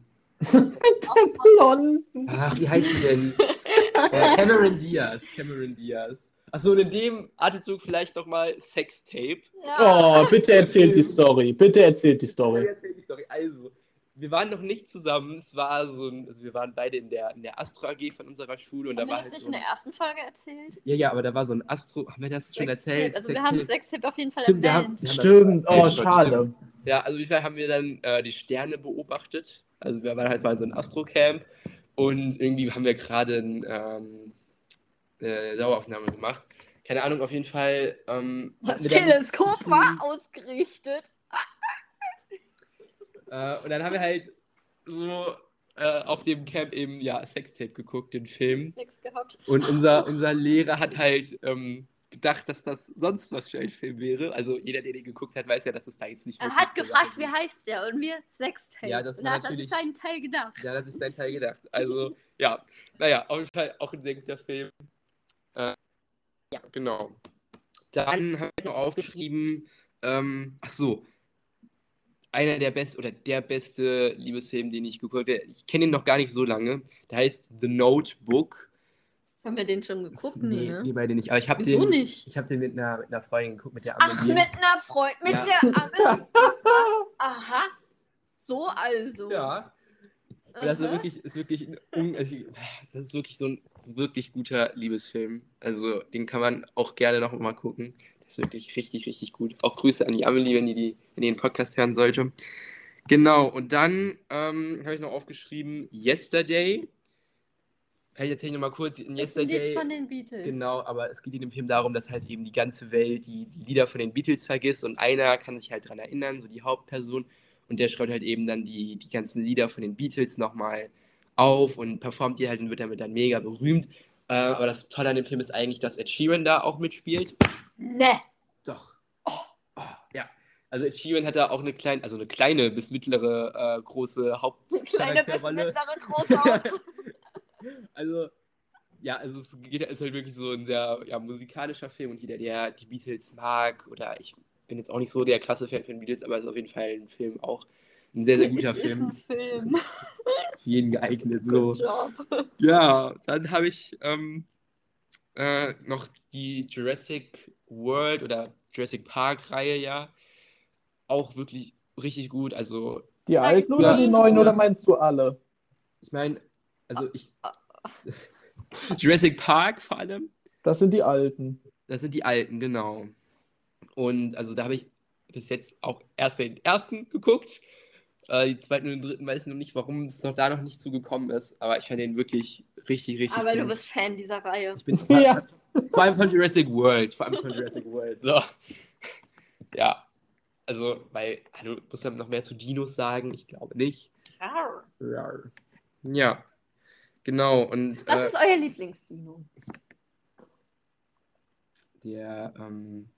Speaker 2: Blonden.
Speaker 3: ach, wie heißt die denn? [LAUGHS] äh, Cameron Diaz. Cameron Diaz. Achso, und in dem Atemzug vielleicht nochmal Sextape.
Speaker 1: ja.
Speaker 2: Oh, bitte erzählt die Story. Bitte erzählt die Story.
Speaker 3: erzähl die Story. Also, wir waren noch nicht zusammen. Es war so ein, also wir waren beide in der, in der Astro AG von unserer Schule und
Speaker 1: Haben
Speaker 3: da
Speaker 1: wir
Speaker 3: war
Speaker 1: das
Speaker 3: halt
Speaker 1: nicht
Speaker 3: so
Speaker 1: in
Speaker 3: ein,
Speaker 1: der ersten Folge erzählt?
Speaker 3: Ja, ja, aber da war so ein Astro. Haben wir das schon erzählt?
Speaker 1: Also wir
Speaker 3: Sextape?
Speaker 1: haben Sextape auf jeden Fall
Speaker 3: Stimmt, wir haben,
Speaker 1: erwähnt.
Speaker 3: wir haben
Speaker 2: Stimmt,
Speaker 3: das-
Speaker 2: oh,
Speaker 3: Stimmt,
Speaker 2: schade.
Speaker 3: Ja, also auf jeden Fall haben wir dann äh, die Sterne beobachtet. Also wir waren halt mal so ein Astrocamp und irgendwie haben wir gerade ein, ähm, eine Daueraufnahme gemacht. Keine Ahnung, auf jeden Fall. Ähm,
Speaker 1: Das
Speaker 3: wir
Speaker 1: Teleskop war ausgerichtet.
Speaker 3: Äh, und dann haben wir halt so äh, auf dem Camp eben ja Sextape geguckt, den Film.
Speaker 1: Sex gehabt.
Speaker 3: Und unser, unser Lehrer hat halt ähm, gedacht, dass das sonst was für ein Film wäre. Also jeder, der den geguckt hat, weiß ja, dass es da jetzt nicht
Speaker 1: Er hat gefragt, wie heißt der? Und wir Sextape.
Speaker 3: Ja, das
Speaker 1: und
Speaker 3: war
Speaker 1: hat
Speaker 3: natürlich-
Speaker 1: an seinen Teil gedacht.
Speaker 3: Ja, das ist dein Teil gedacht. Also, ja. Naja, auf jeden Fall auch ein sehr guter Film. Äh, ja, genau. Dann habe ich noch aufgeschrieben, ähm, ach so, einer der besten oder der beste Liebesfilm, den ich geguckt habe. Ich kenne ihn noch gar nicht so lange. Der heißt The Notebook.
Speaker 1: Haben wir den schon geguckt? Nee, ne?
Speaker 3: nee beide nicht. Aber ich habe
Speaker 1: Wieso
Speaker 3: den,
Speaker 1: nicht?
Speaker 3: ich habe den mit einer, mit einer Freundin geguckt, mit der
Speaker 1: Ach,
Speaker 3: Amelie.
Speaker 1: mit einer Freundin. Mit
Speaker 3: Ja.
Speaker 1: der Amelie. Aha. So also.
Speaker 3: Ja. Und das ist wirklich, ist wirklich, ein also das ist wirklich so ein wirklich guter Liebesfilm. Also den kann man auch gerne noch mal gucken. Ist wirklich richtig, richtig gut. Auch Grüße an die Amelie, wenn die, die wenn den Podcast hören sollte. Genau, und dann ähm, habe ich noch aufgeschrieben Yesterday. Vielleicht erzähle ich noch mal kurz. In
Speaker 1: Das ein Lied
Speaker 3: Yesterday.
Speaker 1: von den Beatles.
Speaker 3: Genau, aber es geht in dem Film darum, dass halt eben die ganze Welt die, die Lieder von den Beatles vergisst und einer kann sich halt dran erinnern, so die Hauptperson, und der schreibt halt eben dann die, die ganzen Lieder von den Beatles nochmal auf und performt die halt und wird damit dann mega berühmt. Äh, aber das Tolle an dem Film ist eigentlich, dass Ed Sheeran da auch mitspielt.
Speaker 1: Ne.
Speaker 3: Doch. Oh, ja. Also Ed Sheeran hat da auch eine kleine, also eine kleine bis mittlere äh, große
Speaker 1: Kleine bis
Speaker 3: Hauptcharakterrolle.
Speaker 1: mittlere [LAUGHS] große.
Speaker 3: also, ja, also es geht, ist halt wirklich so ein sehr ja, musikalischer Film und jeder, der die Beatles mag, oder ich bin jetzt auch nicht so der krasse Fan von Beatles, aber es ist auf jeden Fall ein Film auch ein sehr, sehr guter
Speaker 1: Es ist
Speaker 3: Film.
Speaker 1: ein Film.
Speaker 3: Für jeden geeignet. So. Ja, dann habe ich ähm, äh, noch die Jurassic World oder Jurassic Park Reihe ja auch wirklich richtig gut. Also
Speaker 2: Die alten oder die neuen oder meinst du alle?
Speaker 3: ich meine, also ich [LAUGHS] Jurassic Park vor allem,
Speaker 2: Das sind die alten.
Speaker 3: das sind die alten, genau. Und also da habe ich bis jetzt auch erst den ersten geguckt. Äh, die zweiten und den dritten weiß ich noch nicht, warum es noch da noch nicht zugekommen ist, aber ich fand den wirklich richtig, richtig
Speaker 1: Aber du
Speaker 3: gut.
Speaker 1: bist Fan dieser Reihe.
Speaker 3: Ich bin [LAUGHS]
Speaker 2: Ja.
Speaker 3: Vor allem von Jurassic World, vor allem von Jurassic World. So. Ja. Also, weil, hallo, muss man noch mehr zu Dinos sagen? Ich glaube nicht.
Speaker 1: Arr.
Speaker 3: Rar. Ja. Genau, und
Speaker 1: Was
Speaker 3: äh,
Speaker 1: ist euer Lieblingsdino?
Speaker 3: der, ähm,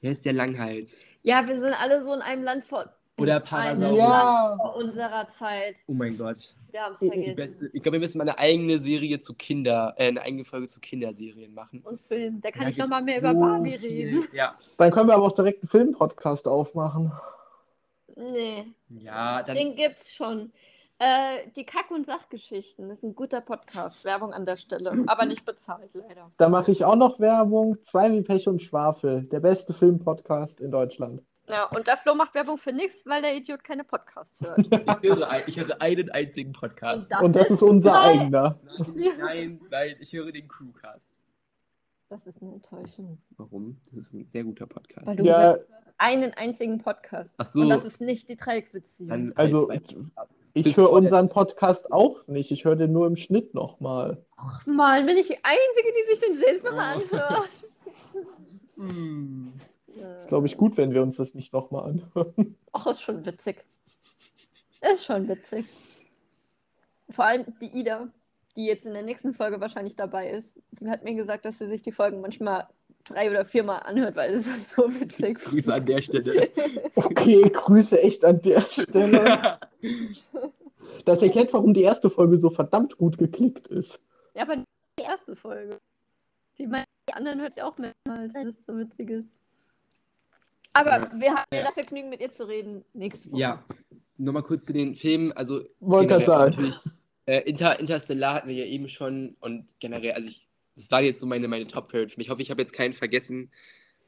Speaker 3: wer ist der Langhals?
Speaker 1: Ja, wir sind alle so in einem Land vor.
Speaker 3: Oder Parasaurus.
Speaker 2: Ja.
Speaker 1: Vor unserer Zeit.
Speaker 3: Oh mein Gott.
Speaker 1: Wir haben es
Speaker 2: Die
Speaker 3: Die
Speaker 1: vergessen.
Speaker 3: beste, ich glaube, wir müssen mal eine eigene Serie zu Kinder, äh, eine eigene Folge zu Kinderserien machen.
Speaker 1: Und Film. Da kann
Speaker 3: Da
Speaker 1: ich noch mal mehr
Speaker 3: gibt's
Speaker 1: über
Speaker 3: so
Speaker 1: Barbie
Speaker 3: viel.
Speaker 1: reden.
Speaker 3: Ja.
Speaker 2: Dann können wir aber auch direkt einen Filmpodcast aufmachen.
Speaker 1: Nee,
Speaker 3: Ja, dann.
Speaker 1: den gibt's schon. Äh, die Kack- und Sachgeschichten. Das ist ein guter Podcast. Werbung an der Stelle. Aber nicht bezahlt, leider.
Speaker 2: Da mache ich auch noch Werbung. Zwei wie Pech und Schwafel. Der beste Filmpodcast in Deutschland.
Speaker 1: Ja, und der Flo macht Werbung für nichts, weil der Idiot keine Podcasts hört. [LAUGHS]
Speaker 3: Ich höre, ein- ich höre einen einzigen Podcast.
Speaker 2: Und das ist unser
Speaker 1: toll.
Speaker 2: eigener.
Speaker 3: Nein, nein, nein, ich höre den Crewcast.
Speaker 1: Das ist eine Enttäuschung.
Speaker 3: Warum? Das ist ein sehr guter Podcast.
Speaker 1: Weil du
Speaker 2: Ja.
Speaker 1: gesagt hast, einen einzigen Podcast.
Speaker 3: Ach so.
Speaker 1: Und das ist nicht die Dreiecksbeziehung.
Speaker 3: Dann
Speaker 2: Also. Ich
Speaker 3: Bis
Speaker 2: höre unseren Podcast auch nicht. Ich höre den nur im Schnitt nochmal.
Speaker 1: Ach Mann, bin ich die Einzige, die sich den selbst nochmal
Speaker 3: Oh.
Speaker 1: anhört. [LAUGHS]
Speaker 3: Hm.
Speaker 2: Ist, glaube ich, gut, wenn wir uns das nicht nochmal anhören.
Speaker 1: Ach, ist schon witzig. Ist schon witzig. Vor allem die Ida, die jetzt in der nächsten Folge wahrscheinlich dabei ist, die hat mir gesagt, dass sie sich die Folgen manchmal drei oder viermal anhört, weil es ist so witzig.
Speaker 3: Grüße an der Stelle.
Speaker 2: Okay, Grüße echt an der Stelle. Das erklärt, warum die erste Folge so verdammt gut geklickt ist.
Speaker 1: Ja, aber die erste Folge. Die, anderen hört sie auch mehrmals, weil es so witzig ist. Aber
Speaker 3: Ja.
Speaker 1: wir haben ja das Vergnügen, mit ihr zu reden nächste Woche.
Speaker 3: ja, nochmal kurz zu den Filmen. Also,
Speaker 2: Wollte
Speaker 3: natürlich, äh, Inter, Interstellar hatten wir ja eben schon und generell, also ich, das waren jetzt so meine, meine Top-Favorite für mich. Ich hoffe, ich habe jetzt keinen vergessen.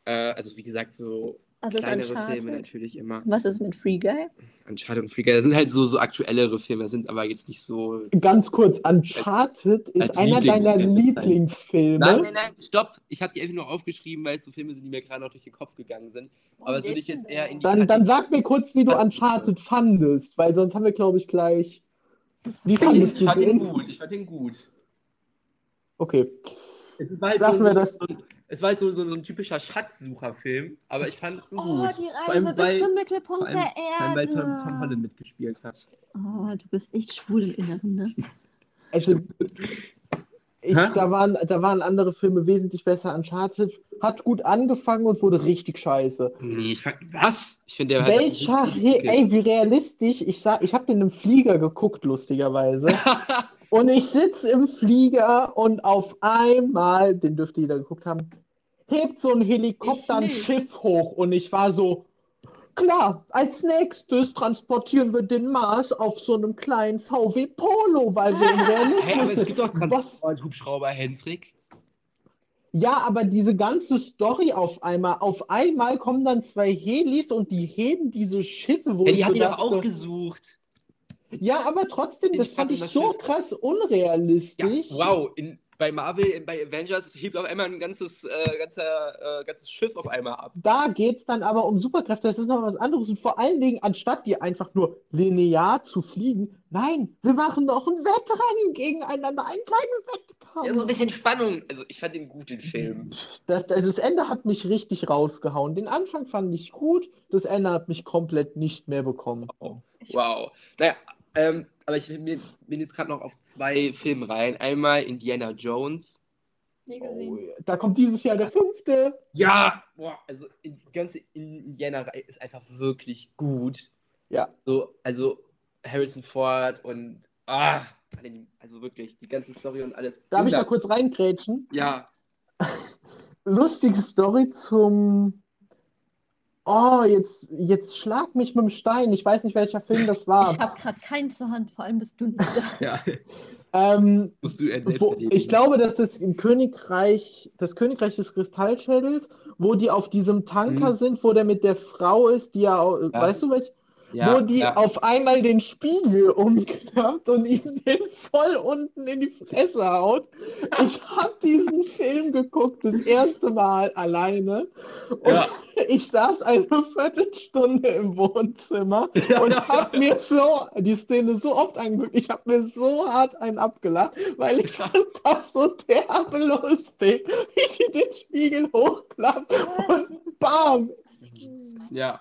Speaker 3: Äh, also, wie gesagt, so
Speaker 1: Also ist
Speaker 3: kleinere
Speaker 1: Uncharted.
Speaker 3: Filme natürlich immer.
Speaker 1: Was ist mit Free Guy?
Speaker 3: Uncharted und Freaker, das sind halt so, so aktuellere Filme, sind aber jetzt nicht so.
Speaker 2: Ganz kurz, Uncharted ist
Speaker 3: Als
Speaker 2: einer deiner. Lieblingsfilme.
Speaker 3: Nein, nein, nein, stopp! Ich habe die einfach nur aufgeschrieben, weil es so Filme sind, die mir gerade noch durch den Kopf gegangen sind. Aber das würde ich jetzt eher in die
Speaker 2: Dann, dann sag mir kurz, wie du? Uncharted fandest, weil sonst haben wir, glaube ich, gleich. Wie
Speaker 3: Ich,
Speaker 2: fandest
Speaker 3: ich
Speaker 2: du
Speaker 3: fand den
Speaker 2: den?
Speaker 3: gut, ich fand den gut.
Speaker 2: Okay.
Speaker 3: Es war halt
Speaker 2: Lassen
Speaker 3: so,
Speaker 2: wir das.
Speaker 3: so, ein- es war halt so, so, so ein typischer Schatzsucherfilm, aber ich fand ihn
Speaker 1: Oh,
Speaker 3: gut.
Speaker 1: die
Speaker 3: Vor allem,
Speaker 1: Reise
Speaker 3: weil,
Speaker 1: bis zum Mittelpunkt
Speaker 3: allem,
Speaker 1: der
Speaker 3: vor allem, weil
Speaker 1: Erde.
Speaker 3: Tom, Tom Holland mitgespielt hat.
Speaker 1: Oh, du bist echt schwul im Inneren, ne?
Speaker 2: Also, ich, da, waren, da waren andere Filme wesentlich besser. Uncharted hat gut angefangen und wurde richtig scheiße.
Speaker 3: Nee, ich fand. Was? Ich finde, der hat.
Speaker 2: Welcher, Re ey, wie realistisch. Ich, sag, ich habe den im Flieger geguckt, lustigerweise. [LAUGHS] Und ich sitze im Flieger und auf einmal, den dürfte jeder geguckt haben, hebt so ein Helikopter ein. Schiff hoch und ich war so, klar, als nächstes transportieren wir den Mars auf so einem kleinen VW Polo, weil wir im [LAUGHS] Realismus
Speaker 3: Hä, aber es gibt doch? Transport-Hubschrauber, Hendrik.
Speaker 2: Ja, aber diese ganze Story auf einmal, auf einmal kommen dann zwei Helis und die heben diese Schiffe, wo
Speaker 3: Ja,
Speaker 2: ich
Speaker 3: die ihn doch auch gesucht.
Speaker 2: Ja, aber trotzdem,
Speaker 3: Ich
Speaker 2: das fand ich so
Speaker 3: Schiff.
Speaker 2: krass
Speaker 3: Ja,
Speaker 2: unrealistisch.
Speaker 3: wow. In, bei Marvel, bei Avengers hebt auf einmal ein ganzes, äh, ganzer, äh, ganzes Schiff auf einmal ab.
Speaker 2: Da geht es dann aber um Superkräfte, das ist noch was anderes. Und vor allen Dingen, anstatt die einfach nur linear zu fliegen, nein, wir machen noch ein Wettrennen gegeneinander, einen kleinen Wettkampf.
Speaker 3: Ja, so ein bisschen Spannung. Also ich fand den gut, den Film.
Speaker 2: Das, das, das Ende hat mich richtig rausgehauen. Den Anfang fand ich gut, das Ende hat mich komplett nicht mehr bekommen.
Speaker 3: Wow. wow. Naja, ähm, aber ich bin, bin jetzt gerade noch auf zwei Filme rein. Einmal Indiana Jones.
Speaker 1: Nie
Speaker 2: Oh, da kommt dieses Jahr der fünfte.
Speaker 3: Ja, boah, also die ganze Indiana-Reihe ist einfach wirklich gut.
Speaker 2: Ja.
Speaker 3: So, also Harrison Ford und ah, also wirklich die ganze Story und alles.
Speaker 2: Darf ich da kurz reingrätschen?
Speaker 3: Ja, [LAUGHS]
Speaker 2: Lustige Story zum. Oh, jetzt, jetzt schlag mich mit dem Stein. Ich weiß nicht, welcher Film das war.
Speaker 1: Ich habe gerade keinen zur Hand, vor allem bist du nicht da. [LAUGHS]
Speaker 3: ja.
Speaker 2: Ähm,
Speaker 3: Musst du
Speaker 2: wo, ich glaube, das ist im Königreich, das Königreich des Kristallschädels, wo die auf diesem Tanker
Speaker 3: Mhm.
Speaker 2: sind, wo der mit der Frau ist, die ja,
Speaker 3: Ja.
Speaker 2: weißt du, welch,
Speaker 3: ja,
Speaker 2: wo die
Speaker 3: ja.
Speaker 2: auf einmal den Spiegel umklappt und ihm den voll unten in die Fresse haut. Ich habe diesen Film geguckt, das erste Mal alleine. Und
Speaker 3: Ja. [LAUGHS]
Speaker 2: ich saß eine Viertelstunde im Wohnzimmer [LAUGHS] und habe mir so die Szene so oft angeguckt. Ich habe mir so hart einen abgelacht, weil ich fand das so derbe lustig, wie die den Spiegel hochklappt und bam!
Speaker 3: ja,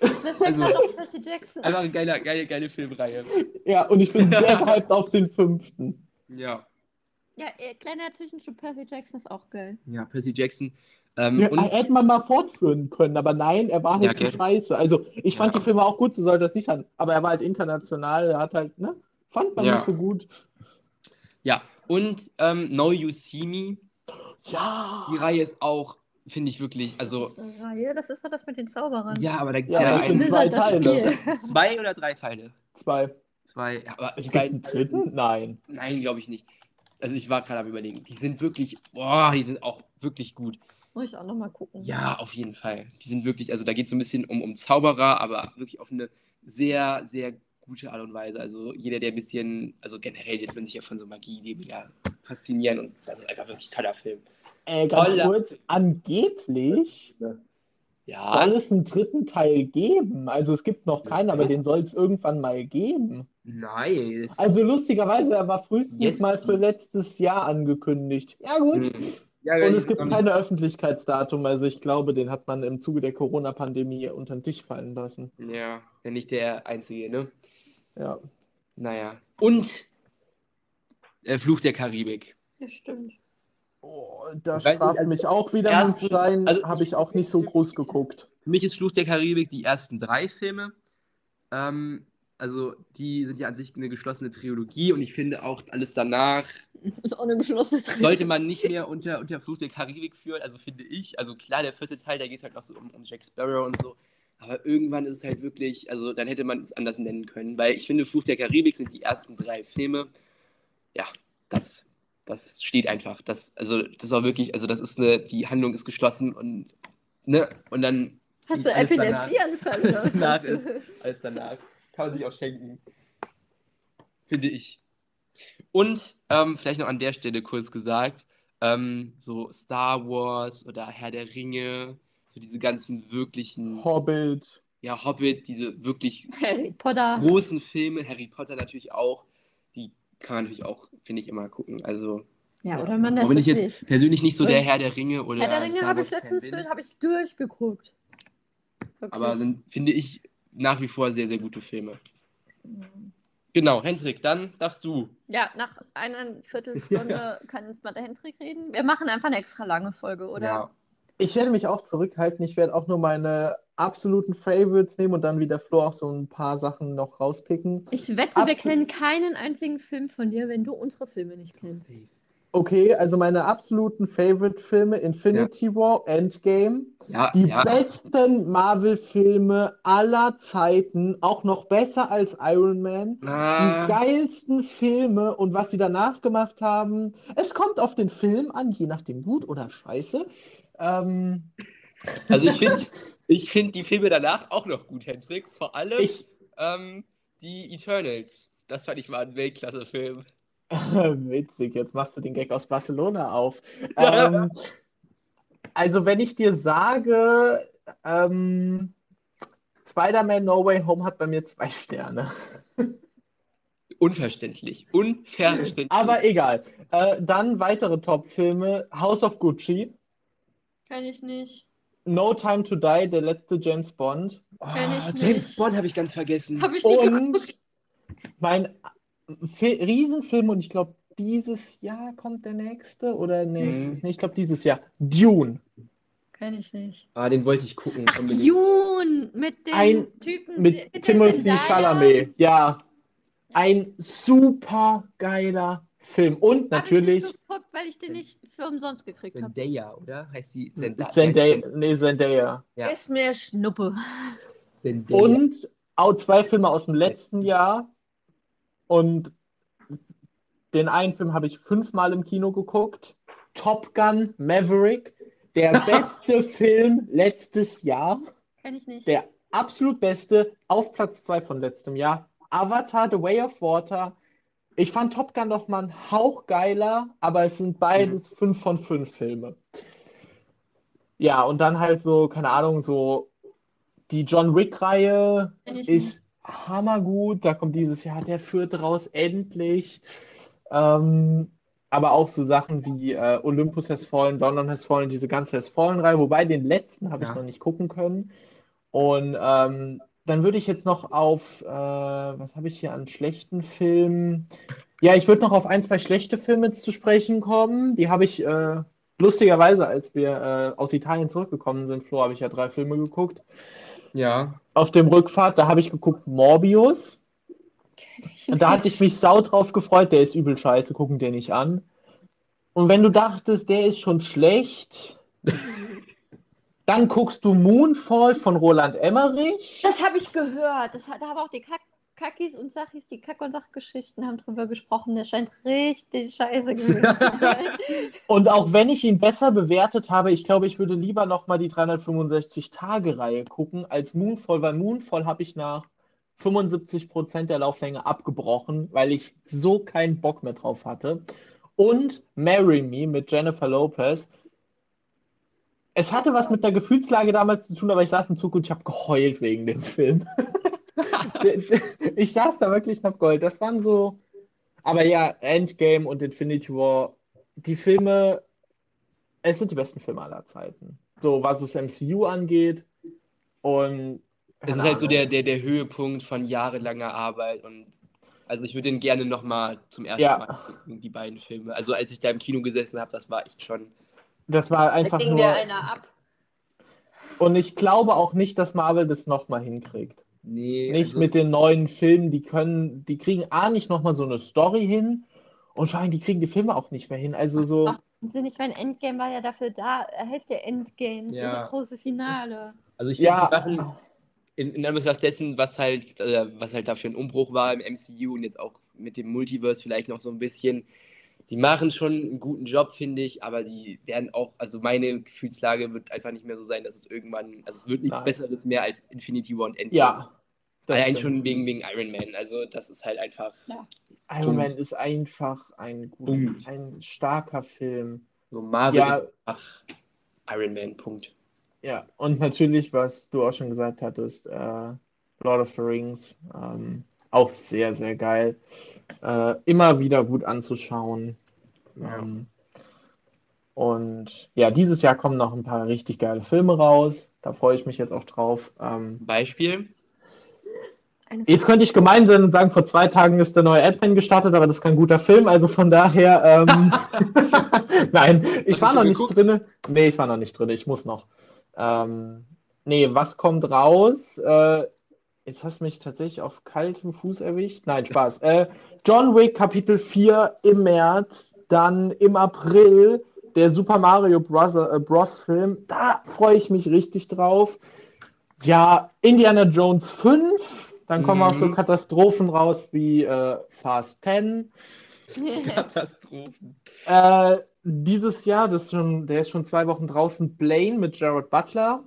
Speaker 1: Mir fällt
Speaker 3: Also-
Speaker 1: noch Percy Jackson.
Speaker 3: einfach eine geile, geile, geile Filmreihe.
Speaker 2: Ja, und ich bin sehr [LAUGHS] gehypt auf den fünften.
Speaker 3: Ja,
Speaker 1: Ja, äh, kleiner Zwischenschub, Percy Jackson ist auch geil.
Speaker 3: ja, Percy Jackson. Ähm,
Speaker 2: Ja,
Speaker 3: und
Speaker 2: hätte man mal fortführen können, aber nein, er war halt
Speaker 3: Ja,
Speaker 2: so scheiße. Also, ich fand
Speaker 3: Ja.
Speaker 2: die Filme auch gut, so soll das nicht sein. Aber er war halt international, er hat halt, ne? Fand man
Speaker 3: Ja.
Speaker 2: nicht so gut.
Speaker 3: ja, und ähm, Now You See Me.
Speaker 2: Ja.
Speaker 3: Die Reihe ist auch, finde ich wirklich, also,
Speaker 1: Das ist eine Reihe, das ist doch das mit den Zauberern.
Speaker 3: ja, aber da gibt es
Speaker 2: Ja,
Speaker 3: ja,
Speaker 2: zwei Teile.
Speaker 1: Spiel.
Speaker 3: zwei oder drei Teile.
Speaker 2: Zwei.
Speaker 3: Zwei, ja, aber
Speaker 2: Es
Speaker 3: die
Speaker 2: gibt einen dritten? Nein.
Speaker 3: Nein, glaube ich nicht. also ich war gerade am überlegen, die sind wirklich, boah, die sind auch wirklich gut.
Speaker 1: Muss ich auch nochmal gucken.
Speaker 3: Ja, auf jeden Fall. Die sind wirklich, also da geht es so ein bisschen um, um Zauberer, aber wirklich auf eine sehr, sehr gute Art und Weise. Also jeder, der ein bisschen, also generell lässt man sich ja von so Magie mega faszinieren und das ist einfach wirklich ein toller Film.
Speaker 2: Äh, ganz
Speaker 3: Toller
Speaker 2: kurz, angeblich
Speaker 3: Ja,
Speaker 2: soll es einen dritten Teil geben. Also es gibt noch keinen, aber den soll es irgendwann mal geben.
Speaker 3: nice.
Speaker 2: Also lustigerweise, er war frühestens
Speaker 3: Yes,
Speaker 2: mal für letztes Jahr angekündigt. Ja gut.
Speaker 3: Hm. Ja,
Speaker 2: Und es gibt
Speaker 3: noch nicht-
Speaker 2: keine Öffentlichkeitsdatum, also ich glaube, den hat man im Zuge der Corona-Pandemie unter den Tisch fallen lassen.
Speaker 3: Ja, wenn nicht der Einzige, ne?
Speaker 2: Ja.
Speaker 3: Naja. Und äh, Fluch der Karibik.
Speaker 1: Ja, stimmt.
Speaker 2: Oh, da straft
Speaker 3: also
Speaker 2: mich auch wieder
Speaker 3: ersten-
Speaker 2: Stein,
Speaker 3: also
Speaker 2: habe
Speaker 3: ich-
Speaker 2: ich auch nicht so groß geguckt.
Speaker 3: Für mich ist Fluch der Karibik die ersten drei Filme. Ähm, also die sind ja an sich eine geschlossene Trilogie und ich finde auch alles danach [LAUGHS]
Speaker 1: Ist auch eine geschlossene Trilogie.
Speaker 3: sollte man nicht mehr unter, unter Fluch der Karibik führen, also finde ich. Also klar, der vierte Teil, da geht es halt noch so um, um Jack Sparrow und so. Aber irgendwann ist es halt wirklich, also dann hätte man es anders nennen können, weil ich finde, Fluch der Karibik sind die ersten drei Filme. Ja, das, das steht einfach. Das, also, das auch wirklich, also das ist eine, die Handlung ist geschlossen und, ne, und dann
Speaker 1: Hast du Epilepsieanfälle?
Speaker 3: alles danach ist, alles danach. Kann man sich auch schenken. Finde ich. Und ähm, vielleicht noch an der Stelle kurz gesagt, ähm, so Star Wars oder Herr der Ringe, so diese ganzen wirklichen,
Speaker 2: Hobbit.
Speaker 3: ja, Hobbit, diese wirklich
Speaker 1: Harry Potter.
Speaker 3: großen Filme, Harry Potter natürlich auch, kann man natürlich auch, finde ich, immer gucken. Also,
Speaker 1: Ja, oder man
Speaker 3: auch wenn ich jetzt
Speaker 1: nicht.
Speaker 3: persönlich nicht so der Herr der Ringe oder
Speaker 1: Herr der Ringe habe ich letztens durch, habe ich durchgeguckt. Wirklich.
Speaker 3: aber sind, finde ich, nach wie vor sehr, sehr gute Filme. Genau, Hendrik, dann darfst du.
Speaker 1: Ja, nach einer Viertelstunde [LAUGHS] kann jetzt mal der Hendrik reden. Wir machen einfach eine extra lange Folge, oder?
Speaker 3: Ja.
Speaker 2: Ich werde mich auch zurückhalten. Ich werde auch nur meine absoluten Favorites nehmen und dann wie der Flo auch so ein paar Sachen noch rauspicken.
Speaker 1: Ich wette, wir
Speaker 2: Absolut.
Speaker 1: kennen keinen einzigen Film von dir, wenn du unsere Filme nicht kennst.
Speaker 2: Okay, also meine absoluten Favorite-Filme: Infinity War, Endgame.
Speaker 3: Ja,
Speaker 2: Die
Speaker 3: ja.
Speaker 2: besten Marvel-Filme aller Zeiten, auch noch besser als Iron Man.
Speaker 3: Ah,
Speaker 2: Die geilsten Filme und was sie danach gemacht haben. Es kommt auf den Film an, je nachdem gut oder scheiße. Ähm,
Speaker 3: also ich finde [LAUGHS] ich find die Filme danach auch noch gut, Hendrik. Vor allem
Speaker 2: ich,
Speaker 3: ähm, die Eternals. Das fand ich mal ein Weltklasse-Film. [LAUGHS]
Speaker 2: witzig, jetzt machst du den Gag aus Barcelona auf. [LAUGHS] Ähm, also wenn ich dir sage, ähm, Spider-Man No Way Home hat bei mir zwei Sterne.
Speaker 3: Unverständlich. Unverständlich.
Speaker 2: Aber egal. Äh, dann weitere Top-Filme: House of Gucci,
Speaker 1: Kenn ich nicht.
Speaker 2: No Time to Die, der letzte James Bond.
Speaker 3: oh,
Speaker 1: kenn ich
Speaker 3: James
Speaker 1: nicht.
Speaker 3: Bond habe ich ganz vergessen.
Speaker 1: Habe ich
Speaker 2: Und mein Fi- Riesenfilm, und ich glaube, dieses Jahr kommt der nächste oder nächstes,
Speaker 3: Mhm.
Speaker 2: nee, ich glaube, dieses Jahr. Dune.
Speaker 1: Kenn ich nicht.
Speaker 3: Ah, den wollte ich gucken.
Speaker 1: Ach. Dune! Mit dem
Speaker 2: Ein-
Speaker 1: Typen
Speaker 2: Mit
Speaker 1: der
Speaker 2: Timothy. Chalamet. Ja. Ein super geiler Film. Und
Speaker 1: Hab
Speaker 2: natürlich
Speaker 1: Ich geguckt, weil ich den nicht für umsonst gekriegt habe.
Speaker 3: Zendaya, oder? Heißt die Zendaya?
Speaker 2: Zendaya. Nee, Zendaya.
Speaker 3: Ja.
Speaker 1: Ist mir Schnuppe.
Speaker 3: Zendaya.
Speaker 2: Und auch zwei Filme aus dem letzten Jahr. Und den einen Film habe ich fünfmal im Kino geguckt. Top Gun Maverick. Der [LAUGHS] beste Film letztes Jahr.
Speaker 1: Kenn ich nicht.
Speaker 2: Der absolut beste auf Platz 2 von letztem Jahr. Avatar, The Way of Water. Ich fand Top Gun noch mal einen Hauch geiler, aber es sind beides 5 von 5 Filme. Ja, und dann halt so, keine Ahnung, so die John Wick-Reihe
Speaker 1: ich
Speaker 2: ist hammergut. Da kommt dieses Jahr der vierte raus, endlich. Ähm, aber auch so Sachen wie äh, Olympus Has Fallen, London Has Fallen, diese ganze Has Fallen-Reihe, wobei den letzten habe ich
Speaker 3: Ja.
Speaker 2: noch nicht gucken können. Und ähm, dann würde ich jetzt noch auf, äh, was habe ich hier an schlechten Filmen? Ja, ich würde noch auf ein, zwei schlechte Filme zu sprechen kommen. Die habe ich äh, lustigerweise, als wir äh, aus Italien zurückgekommen sind, Flo, habe ich ja drei Filme geguckt.
Speaker 3: Ja.
Speaker 2: Auf dem Rückfahrt, da habe ich geguckt Morbius. Und da hatte ich mich sau drauf gefreut. Der ist übel scheiße, gucken den nicht an. Und wenn du dachtest, der ist schon schlecht, [LAUGHS] dann guckst du Moonfall von Roland Emmerich.
Speaker 1: Das habe ich gehört. Das da haben auch die Kack Kackis und Sachis, die Kack- und Sachgeschichten haben drüber gesprochen. Der scheint richtig scheiße gewesen zu [LAUGHS] sein.
Speaker 2: Und auch wenn ich ihn besser bewertet habe, ich glaube, ich würde lieber nochmal die 365-Tage-Reihe gucken als Moonfall, weil Moonfall habe ich nach 75% der Lauflänge abgebrochen, weil ich so keinen Bock mehr drauf hatte. Und Marry Me mit Jennifer Lopez. Es hatte was mit der Gefühlslage damals zu tun, aber ich saß im Zug und ich habe geheult wegen dem Film. [LAUGHS] ich saß da wirklich und hab geheult. Das waren so. Aber ja, Endgame und Infinity War, die Filme, es sind die besten Filme aller Zeiten. So, was das MCU angeht. Und
Speaker 3: Es ist halt so der, der, der Höhepunkt von jahrelanger Arbeit und also ich würde den gerne nochmal zum ersten
Speaker 2: Ja.
Speaker 3: Mal gucken, die beiden Filme. Also als ich da im Kino gesessen habe, das war echt schon.
Speaker 2: Das war
Speaker 1: Da
Speaker 2: einfach
Speaker 1: ging
Speaker 2: nur.
Speaker 1: der einer ab.
Speaker 2: Und ich glaube auch nicht, dass Marvel das nochmal hinkriegt.
Speaker 3: Nee,
Speaker 2: Nicht
Speaker 3: also,
Speaker 2: mit den neuen Filmen, die können, die kriegen A nicht nochmal so eine Story hin und vor allem, die kriegen die Filme auch nicht mehr hin. Also so,
Speaker 1: Ach, Sinn, ich meine, Endgame war ja dafür da, er heißt ja Endgame, das
Speaker 3: Ja.
Speaker 1: ist das große Finale.
Speaker 3: also ich finde,
Speaker 2: ja,
Speaker 3: die machen in, in Anbetracht dessen, was halt, äh, was halt dafür ein Umbruch war im MCU und jetzt auch mit dem Multiverse vielleicht noch so ein bisschen. Die machen schon einen guten Job, finde ich, aber die werden auch, also meine Gefühlslage wird einfach nicht mehr so sein, dass es irgendwann, also es wird nichts
Speaker 2: Nein.
Speaker 3: Besseres mehr als Infinity War und Endgame.
Speaker 2: ja.
Speaker 3: Allein
Speaker 2: stimmt.
Speaker 3: schon wegen, wegen Iron Man. Also das ist halt einfach
Speaker 1: Ja.
Speaker 2: Iron Man ist einfach ein, gut,
Speaker 3: Punkt.
Speaker 2: ein starker Film.
Speaker 3: so Marvel
Speaker 2: Ja.
Speaker 3: ist einfach Iron Man, Punkt.
Speaker 2: Ja, und natürlich, was du auch schon gesagt hattest, äh, Lord of the Rings, ähm, auch sehr, sehr geil. Äh, immer wieder gut anzuschauen.
Speaker 3: Ja.
Speaker 2: Ähm, und ja, dieses Jahr kommen noch ein paar richtig geile Filme raus. Da freue ich mich jetzt auch drauf. Ähm,
Speaker 3: Beispiel?
Speaker 2: Jetzt könnte ich gemein sein und sagen, vor zwei Tagen ist der neue Ant-Man gestartet, aber das ist kein guter Film, also von daher, ähm, [LAUGHS] [LAUGHS] nein, ich
Speaker 3: Hast
Speaker 2: war noch nicht
Speaker 3: geguckt?
Speaker 2: drin. Nee, ich war noch nicht drin, ich muss noch. Ähm, nee, was kommt raus? Äh, jetzt hast du mich tatsächlich auf kaltem Fuß erwischt. Nein, Spaß. Äh, John Wick Kapitel 4 im März, dann im April der Super Mario Bros. Äh, Bros. Film. Da freue ich mich richtig drauf. Ja, Indiana Jones 5. Dann kommen auch so
Speaker 3: Mhm.
Speaker 2: Katastrophen raus wie äh, Fast 10. [LAUGHS]
Speaker 3: Katastrophen.
Speaker 2: Äh, dieses Jahr, das ist schon, der ist schon zwei Wochen draußen, Blane mit Jared Butler.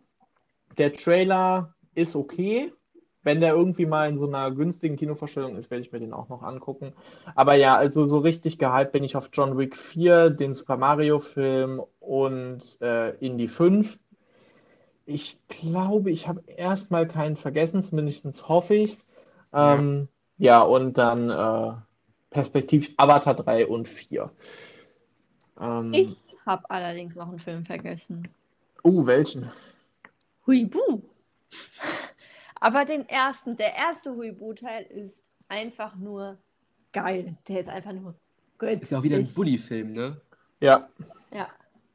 Speaker 2: Der Trailer ist okay. Wenn der irgendwie mal in so einer günstigen Kinovorstellung ist, werde ich mir den auch noch angucken. Aber ja, also so richtig gehypt bin ich auf John Wick 4, den Super Mario Film und äh, Indie 5. Ich glaube, ich habe erstmal keinen vergessen, zumindest hoffe ich es.
Speaker 3: Ja.
Speaker 2: Ähm, ja, und dann äh, perspektivisch Avatar 3 und 4. Ähm,
Speaker 1: Ich habe allerdings noch einen Film vergessen.
Speaker 2: uh, welchen?
Speaker 1: Huibu. Aber den ersten, der erste Huibu-Teil ist einfach nur geil. Der ist einfach nur gut.
Speaker 3: Ist ja auch wieder ein Bully-Film, ne?
Speaker 2: Ja.
Speaker 1: Ja.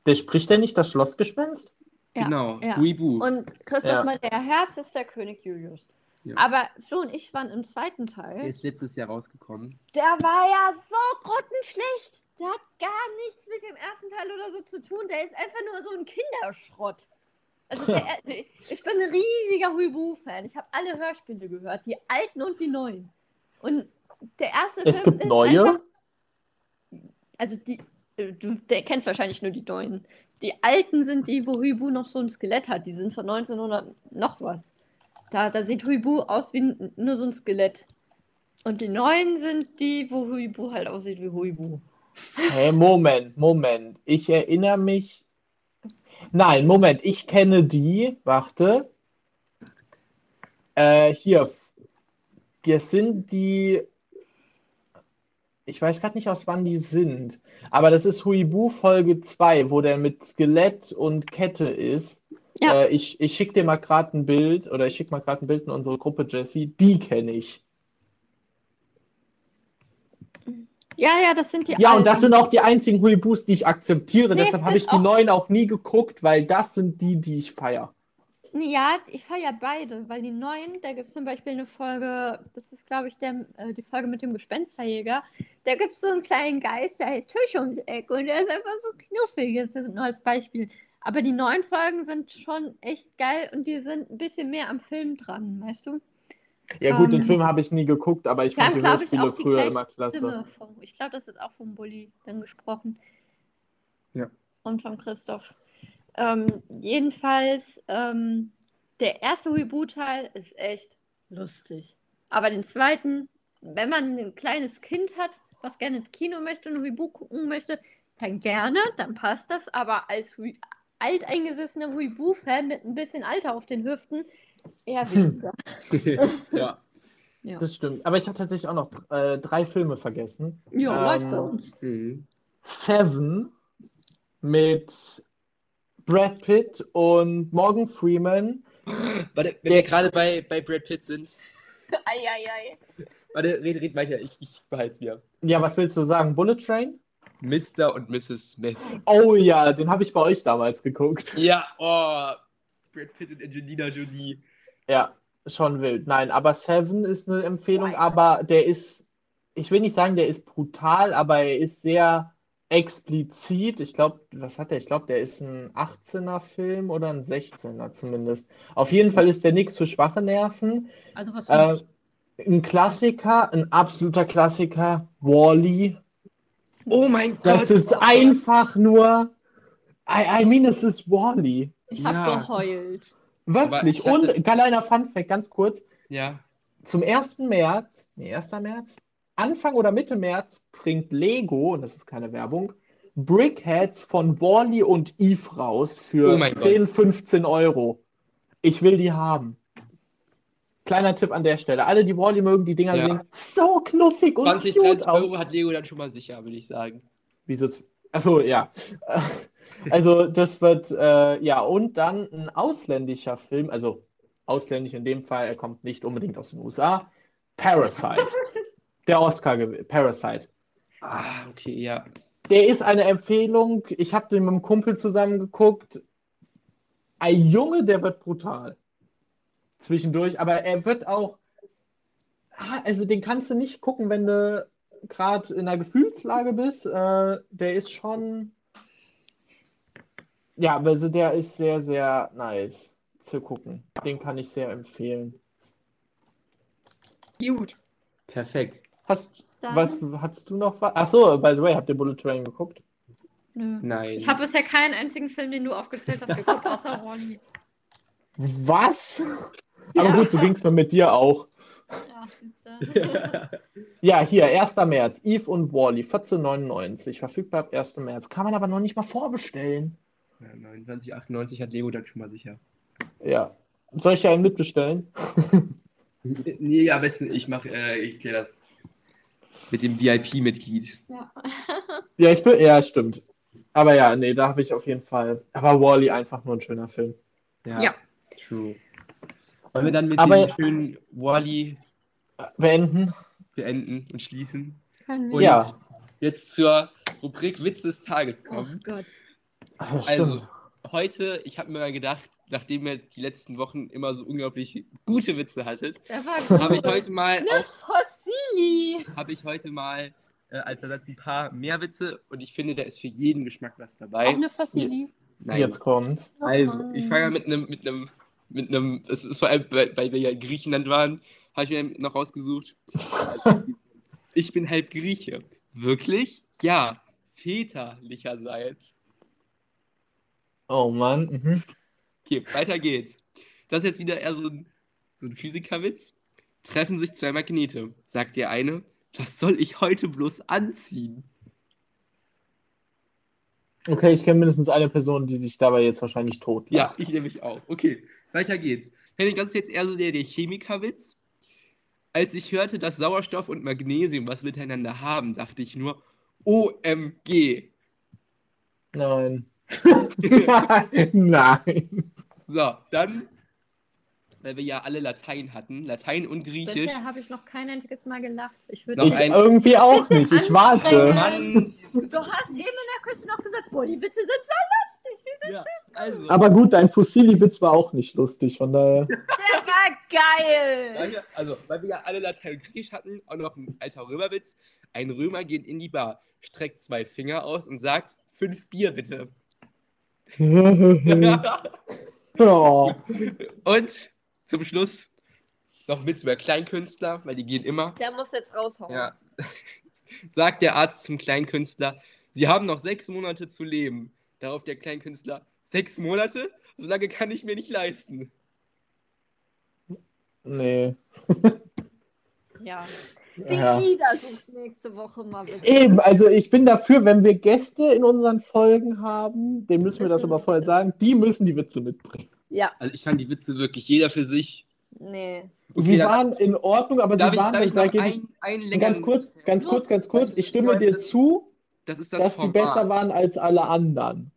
Speaker 2: Der spricht der nicht das Schlossgespenst?
Speaker 1: Ja,
Speaker 3: Genau,
Speaker 1: ja.
Speaker 3: Huibu.
Speaker 1: Und Christoph
Speaker 2: Ja.
Speaker 1: Maria Herbst ist der König Julius.
Speaker 3: Ja.
Speaker 1: Aber Flo und ich waren im zweiten Teil.
Speaker 3: Der ist letztes Jahr rausgekommen.
Speaker 1: Der war ja so grottenschlecht. Der hat gar nichts mit dem ersten Teil oder so zu tun. Der ist einfach nur so ein Kinderschrott. Also [LAUGHS] der, ich bin ein riesiger Huibu-Fan. Ich habe alle Hörspiele gehört, die alten und die neuen. Und der erste
Speaker 2: Es
Speaker 1: Film
Speaker 2: gibt
Speaker 1: ist
Speaker 2: neue?
Speaker 1: einfach, also die, äh, du der kennst wahrscheinlich nur die neuen. Die alten sind die, wo Huibu noch so ein Skelett hat. Die sind von 1900 noch was. Da, da sieht Huibu aus wie nur so ein Skelett. Und die neuen sind die, wo Huibu halt aussieht wie Huibu.
Speaker 2: Hey, Moment, Moment. Ich erinnere mich. Nein, Moment, ich kenne die. Warte. Äh, hier. Das sind die. Ich weiß gerade nicht, aus wann die sind. Aber das ist Huibu Folge 2, wo der mit Skelett und Kette ist.
Speaker 1: Ja.
Speaker 2: Äh, ich ich schicke dir mal gerade ein Bild oder ich schicke mal gerade ein Bild in unsere Gruppe, Jessie. Die kenne ich.
Speaker 1: Ja, ja, das sind die
Speaker 2: Ja, und das
Speaker 1: alten.
Speaker 2: sind auch die einzigen Huibus, die ich akzeptiere.
Speaker 1: Nee, es
Speaker 2: Deshalb habe ich die
Speaker 1: auch-
Speaker 2: neuen auch nie geguckt, weil das sind die, die ich feiere.
Speaker 1: Ja, ich feiere beide, weil die neuen, da gibt es zum Beispiel eine Folge, das ist, glaube ich, der, äh, die Folge mit dem Gespensterjäger. Da gibt es so einen kleinen Geist, der heißt Tisch ums Eck und der ist einfach so knuffig, jetzt nur als Beispiel. Aber die neuen Folgen sind schon echt geil und die sind ein bisschen mehr am Film dran, weißt du?
Speaker 2: Ja, gut, den
Speaker 1: Ähm,
Speaker 2: Film habe ich nie geguckt, aber ich fand die
Speaker 1: glaube ich,
Speaker 2: Hörspiele früher immer klasse.
Speaker 1: Stimme. Von, ich glaube, das ist auch vom Bulli dann gesprochen.
Speaker 3: Ja.
Speaker 1: Und von Christoph. Ähm, jedenfalls, ähm, der erste Reboot-Teil ist echt lustig. Aber den zweiten, wenn man ein kleines Kind hat, was gerne ins Kino möchte und ein Reboot gucken möchte, dann gerne, dann passt das. Aber als alteingesessener Reboot-Fan mit ein bisschen Alter auf den Hüften, eher [LAUGHS] weniger. [LAUGHS]
Speaker 3: ja.
Speaker 1: Ja,
Speaker 2: Das stimmt. Aber ich habe tatsächlich auch noch äh, drei Filme vergessen.
Speaker 1: ja läuft
Speaker 2: Ähm,
Speaker 1: bei uns.
Speaker 3: Mhm.
Speaker 2: Seven mit Brad Pitt und Morgan Freeman. [LAUGHS]
Speaker 3: Warte, wenn wir gerade bei, bei Brad Pitt sind.
Speaker 1: Eieiei.
Speaker 3: Warte, red, red weiter, ich, ich behalte es mir.
Speaker 2: Ja, was willst du sagen? Bullet Train?
Speaker 3: Mr. und Mrs. Smith.
Speaker 2: Oh ja, den habe ich bei euch damals geguckt.
Speaker 3: Ja, oh. Brad Pitt und Angelina Jolie.
Speaker 2: Ja, schon wild. Nein, aber Seven ist eine Empfehlung,
Speaker 1: ja.
Speaker 2: aber der ist, ich will nicht sagen, der ist brutal, aber er ist sehr explizit. Ich glaube, was hat der? Ich glaube, der ist ein 18er Film oder ein 16er zumindest. Auf jeden Fall ist der nichts für schwache Nerven.
Speaker 1: Also was
Speaker 2: Äh, ein Klassiker, ein absoluter Klassiker, Wall-E.
Speaker 3: Oh mein
Speaker 2: Das
Speaker 3: Gott.
Speaker 2: ist einfach nur, I, I mean, es ist Wall-E.
Speaker 1: Ich habe
Speaker 3: Ja.
Speaker 1: geheult.
Speaker 2: Wirklich.
Speaker 3: Hatte-
Speaker 2: Und kleiner Funfact, ganz kurz.
Speaker 3: Ja.
Speaker 2: Zum 1. März, nee, 1. März, Anfang oder Mitte März bringt Lego, und das ist keine Werbung, Brickheads von Wally und Eve raus für
Speaker 3: Oh mein Gott.
Speaker 2: 10, 15 Euro. Ich will die haben. Kleiner Tipp an der Stelle. Alle, die Wally mögen, die Dinger
Speaker 3: Ja.
Speaker 2: sehen so knuffig und
Speaker 3: 20,
Speaker 2: cute
Speaker 3: 30
Speaker 2: aus.
Speaker 3: Euro hat Lego dann schon mal sicher, würde ich sagen.
Speaker 2: Wieso? Achso, ja. Also, das wird, äh, ja, und dann ein ausländischer Film, also ausländisch in dem Fall, er kommt nicht unbedingt aus den USA. Parasite. [LAUGHS] Der Oscar, Parasite.
Speaker 3: Ah, okay, ja.
Speaker 2: Der ist eine Empfehlung. Ich habe den mit einem Kumpel zusammen geguckt. Ein Junge, der wird brutal. Zwischendurch, aber er wird auch. Ah, Also, den kannst du nicht gucken, wenn du gerade in einer Gefühlslage bist. Äh, der ist schon. Ja, also der ist sehr, sehr nice zu gucken. Den kann ich sehr empfehlen.
Speaker 1: Gut.
Speaker 3: Perfekt.
Speaker 2: Hast,
Speaker 1: Dann-
Speaker 2: was hast du noch? was? Achso, by the way, habt ihr Bullet Train geguckt?
Speaker 1: Nö.
Speaker 3: Nein.
Speaker 1: Ich habe bisher keinen einzigen Film, den du aufgezählt hast, geguckt, außer [LAUGHS] Wally.
Speaker 2: Was? Aber gut, so ging es mir mit dir auch.
Speaker 1: Ja, siehste. [LAUGHS]
Speaker 2: Ja, hier, 1. März, Eve und Wally, 14,99. Verfügbar ab 1. März. Kann man aber noch nicht mal vorbestellen.
Speaker 3: Ja, 29,98 hat Lego dann schon mal sicher.
Speaker 2: Ja. Soll ich ja einen mitbestellen?
Speaker 3: Nee, am besten, ich mache, äh, ich kläre das mit dem VIP-Mitglied.
Speaker 1: ja.
Speaker 2: Ja, ich bin, ja, stimmt. Aber ja, nee, da habe ich auf jeden Fall. Aber Wally einfach nur ein schöner Film.
Speaker 1: Ja.
Speaker 3: True. Wollen wir dann mit
Speaker 2: Aber-
Speaker 3: dem schönen Wally
Speaker 2: Beenden?
Speaker 3: beenden und schließen?
Speaker 1: Können
Speaker 3: Und
Speaker 1: wir.
Speaker 2: Ja.
Speaker 3: jetzt zur Rubrik Witz des Tages
Speaker 1: Oh
Speaker 3: kommen.
Speaker 1: Gott.
Speaker 2: Ja,
Speaker 3: Also, heute, ich habe mir mal gedacht, nachdem ihr die letzten Wochen immer so unglaublich gute Witze hattet, habe ich heute mal
Speaker 1: Eine
Speaker 3: auch
Speaker 1: Fossili.
Speaker 3: habe ich heute mal äh, als Ersatz ein paar mehr Witze und ich finde, da ist für jeden Geschmack was dabei.
Speaker 1: Auch eine Fossili.
Speaker 3: Nein.
Speaker 2: Jetzt kommt.
Speaker 3: Also, ich fange mit einem, mit einem, mit einem, es ist vor allem, weil, weil wir ja in Griechenland waren, habe ich mir noch rausgesucht. [LAUGHS] Ich bin halb Grieche. Wirklich? Ja. Väterlicherseits.
Speaker 2: Oh Mann. Mhm.
Speaker 3: Okay, weiter geht's. Das ist jetzt wieder eher so ein, so ein Physikerwitz. Treffen sich zwei Magnete. Sagt der eine, was soll ich heute bloß anziehen?
Speaker 2: Okay, ich kenne mindestens eine Person, die sich dabei jetzt wahrscheinlich tot
Speaker 3: Ja, ich nämlich auch. Okay, weiter geht's. Henning, das ist jetzt eher so der, der Chemikerwitz. Als ich hörte, dass Sauerstoff und Magnesium was miteinander haben, dachte ich nur, OMG.
Speaker 2: Nein. Nein.
Speaker 3: So, dann, weil wir ja alle Latein hatten, Latein und Griechisch.
Speaker 1: Bisher habe ich noch kein einziges Mal gelacht. Ich würde
Speaker 3: Noch
Speaker 2: Ich
Speaker 3: ein-
Speaker 2: irgendwie auch nicht. Ich warte.
Speaker 3: Mann,
Speaker 1: Du hast eben in der Küche noch gesagt, boah, die Witze sind so
Speaker 3: ja, also.
Speaker 2: Aber gut, dein Fossili-Witz war auch nicht lustig, von daher.
Speaker 1: Der war geil.
Speaker 3: Wir, also, weil wir ja alle Latein und Griechisch hatten, auch noch ein alter Römerwitz. Ein Römer geht in die Bar, streckt zwei Finger aus und sagt, fünf Bier bitte. [LAUGHS]
Speaker 2: oh.
Speaker 3: und zum Schluss noch mit über Kleinkünstler, weil die gehen immer.
Speaker 1: Der muss jetzt raushauen.
Speaker 3: Ja. [LAUGHS] Sagt der Arzt zum Kleinkünstler, Sie haben noch sechs Monate zu leben. Darauf der Kleinkünstler, sechs Monate? So lange kann ich mir nicht leisten.
Speaker 2: Nee.
Speaker 1: Ja. [LAUGHS] Die
Speaker 2: Ja.
Speaker 1: Ida sucht nächste Woche mal bitte.
Speaker 2: Eben, also ich bin dafür, wenn wir Gäste in unseren Folgen haben, denen müssen wir das aber vorher sagen, die müssen die Witze mitbringen.
Speaker 1: Ja,
Speaker 3: Also ich fand die Witze wirklich jeder für sich.
Speaker 1: nee.
Speaker 2: sie
Speaker 3: dann-
Speaker 2: waren in Ordnung, aber sie
Speaker 3: ich,
Speaker 2: waren
Speaker 3: darf ich
Speaker 2: dann
Speaker 3: noch
Speaker 2: dagegen.
Speaker 3: ein, längeren
Speaker 2: ganz kurz, ganz kurz, ganz kurz, ich stimme dir zu,
Speaker 3: Das ist das
Speaker 2: dass die
Speaker 3: Format.
Speaker 2: besser waren als alle anderen.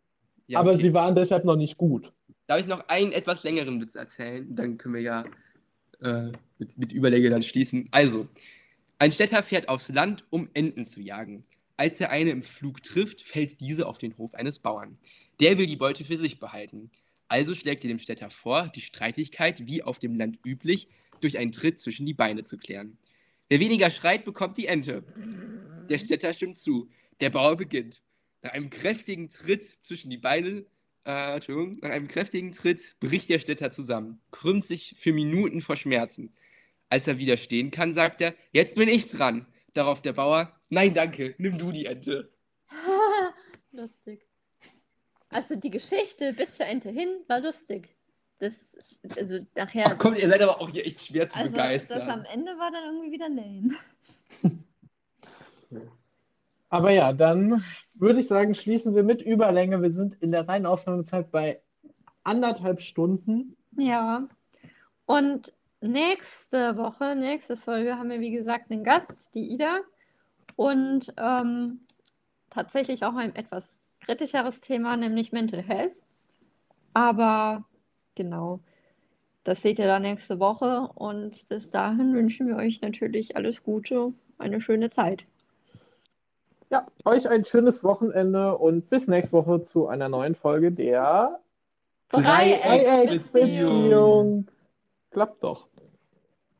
Speaker 3: Ja,
Speaker 2: aber
Speaker 3: okay.
Speaker 2: sie waren deshalb noch nicht gut.
Speaker 3: Darf ich noch einen etwas längeren Witz erzählen? Dann können wir ja äh, mit, mit Überlege dann schließen. Also, ein Städter fährt aufs Land, um Enten zu jagen. Als er eine im Flug trifft, fällt diese auf den Hof eines Bauern. Der will die Beute für sich behalten. Also schlägt er dem Städter vor, die Streitigkeit, wie auf dem Land üblich, durch einen Tritt zwischen die Beine zu klären. Wer weniger schreit, bekommt die Ente. Der Städter stimmt zu. Der Bauer beginnt. Nach einem kräftigen Tritt zwischen die Beine äh, Entschuldigung, nach einem kräftigen Tritt bricht der Städter zusammen, krümmt sich für Minuten vor Schmerzen. Als er wieder stehen kann, sagt er, jetzt bin ich dran. Darauf der Bauer, nein, danke, nimm du die Ente. [LAUGHS]
Speaker 1: lustig. Also die Geschichte bis zur Ente hin war lustig. Das, also nachher.
Speaker 3: Ach komm, ihr seid aber auch hier echt schwer zu
Speaker 1: also
Speaker 3: begeistern.
Speaker 1: das am Ende war dann irgendwie wieder lame. [LAUGHS]
Speaker 2: Aber ja, dann würde ich sagen, schließen wir mit Überlänge. Wir sind in der reinen Aufnahmezeit bei anderthalb Stunden.
Speaker 1: Ja. Und nächste Woche, nächste Folge haben wir, wie gesagt, einen Gast, die Ida. Und ähm, tatsächlich auch ein etwas kritischeres Thema, nämlich Mental Health. Aber genau, das seht ihr dann nächste Woche. Und bis dahin wünschen wir euch natürlich alles Gute, eine schöne Zeit.
Speaker 2: Ja, euch ein schönes Wochenende und bis nächste Woche zu einer neuen Folge der
Speaker 3: Dreiecksbeziehung.
Speaker 2: Dreiecksbeziehung. Klappt doch.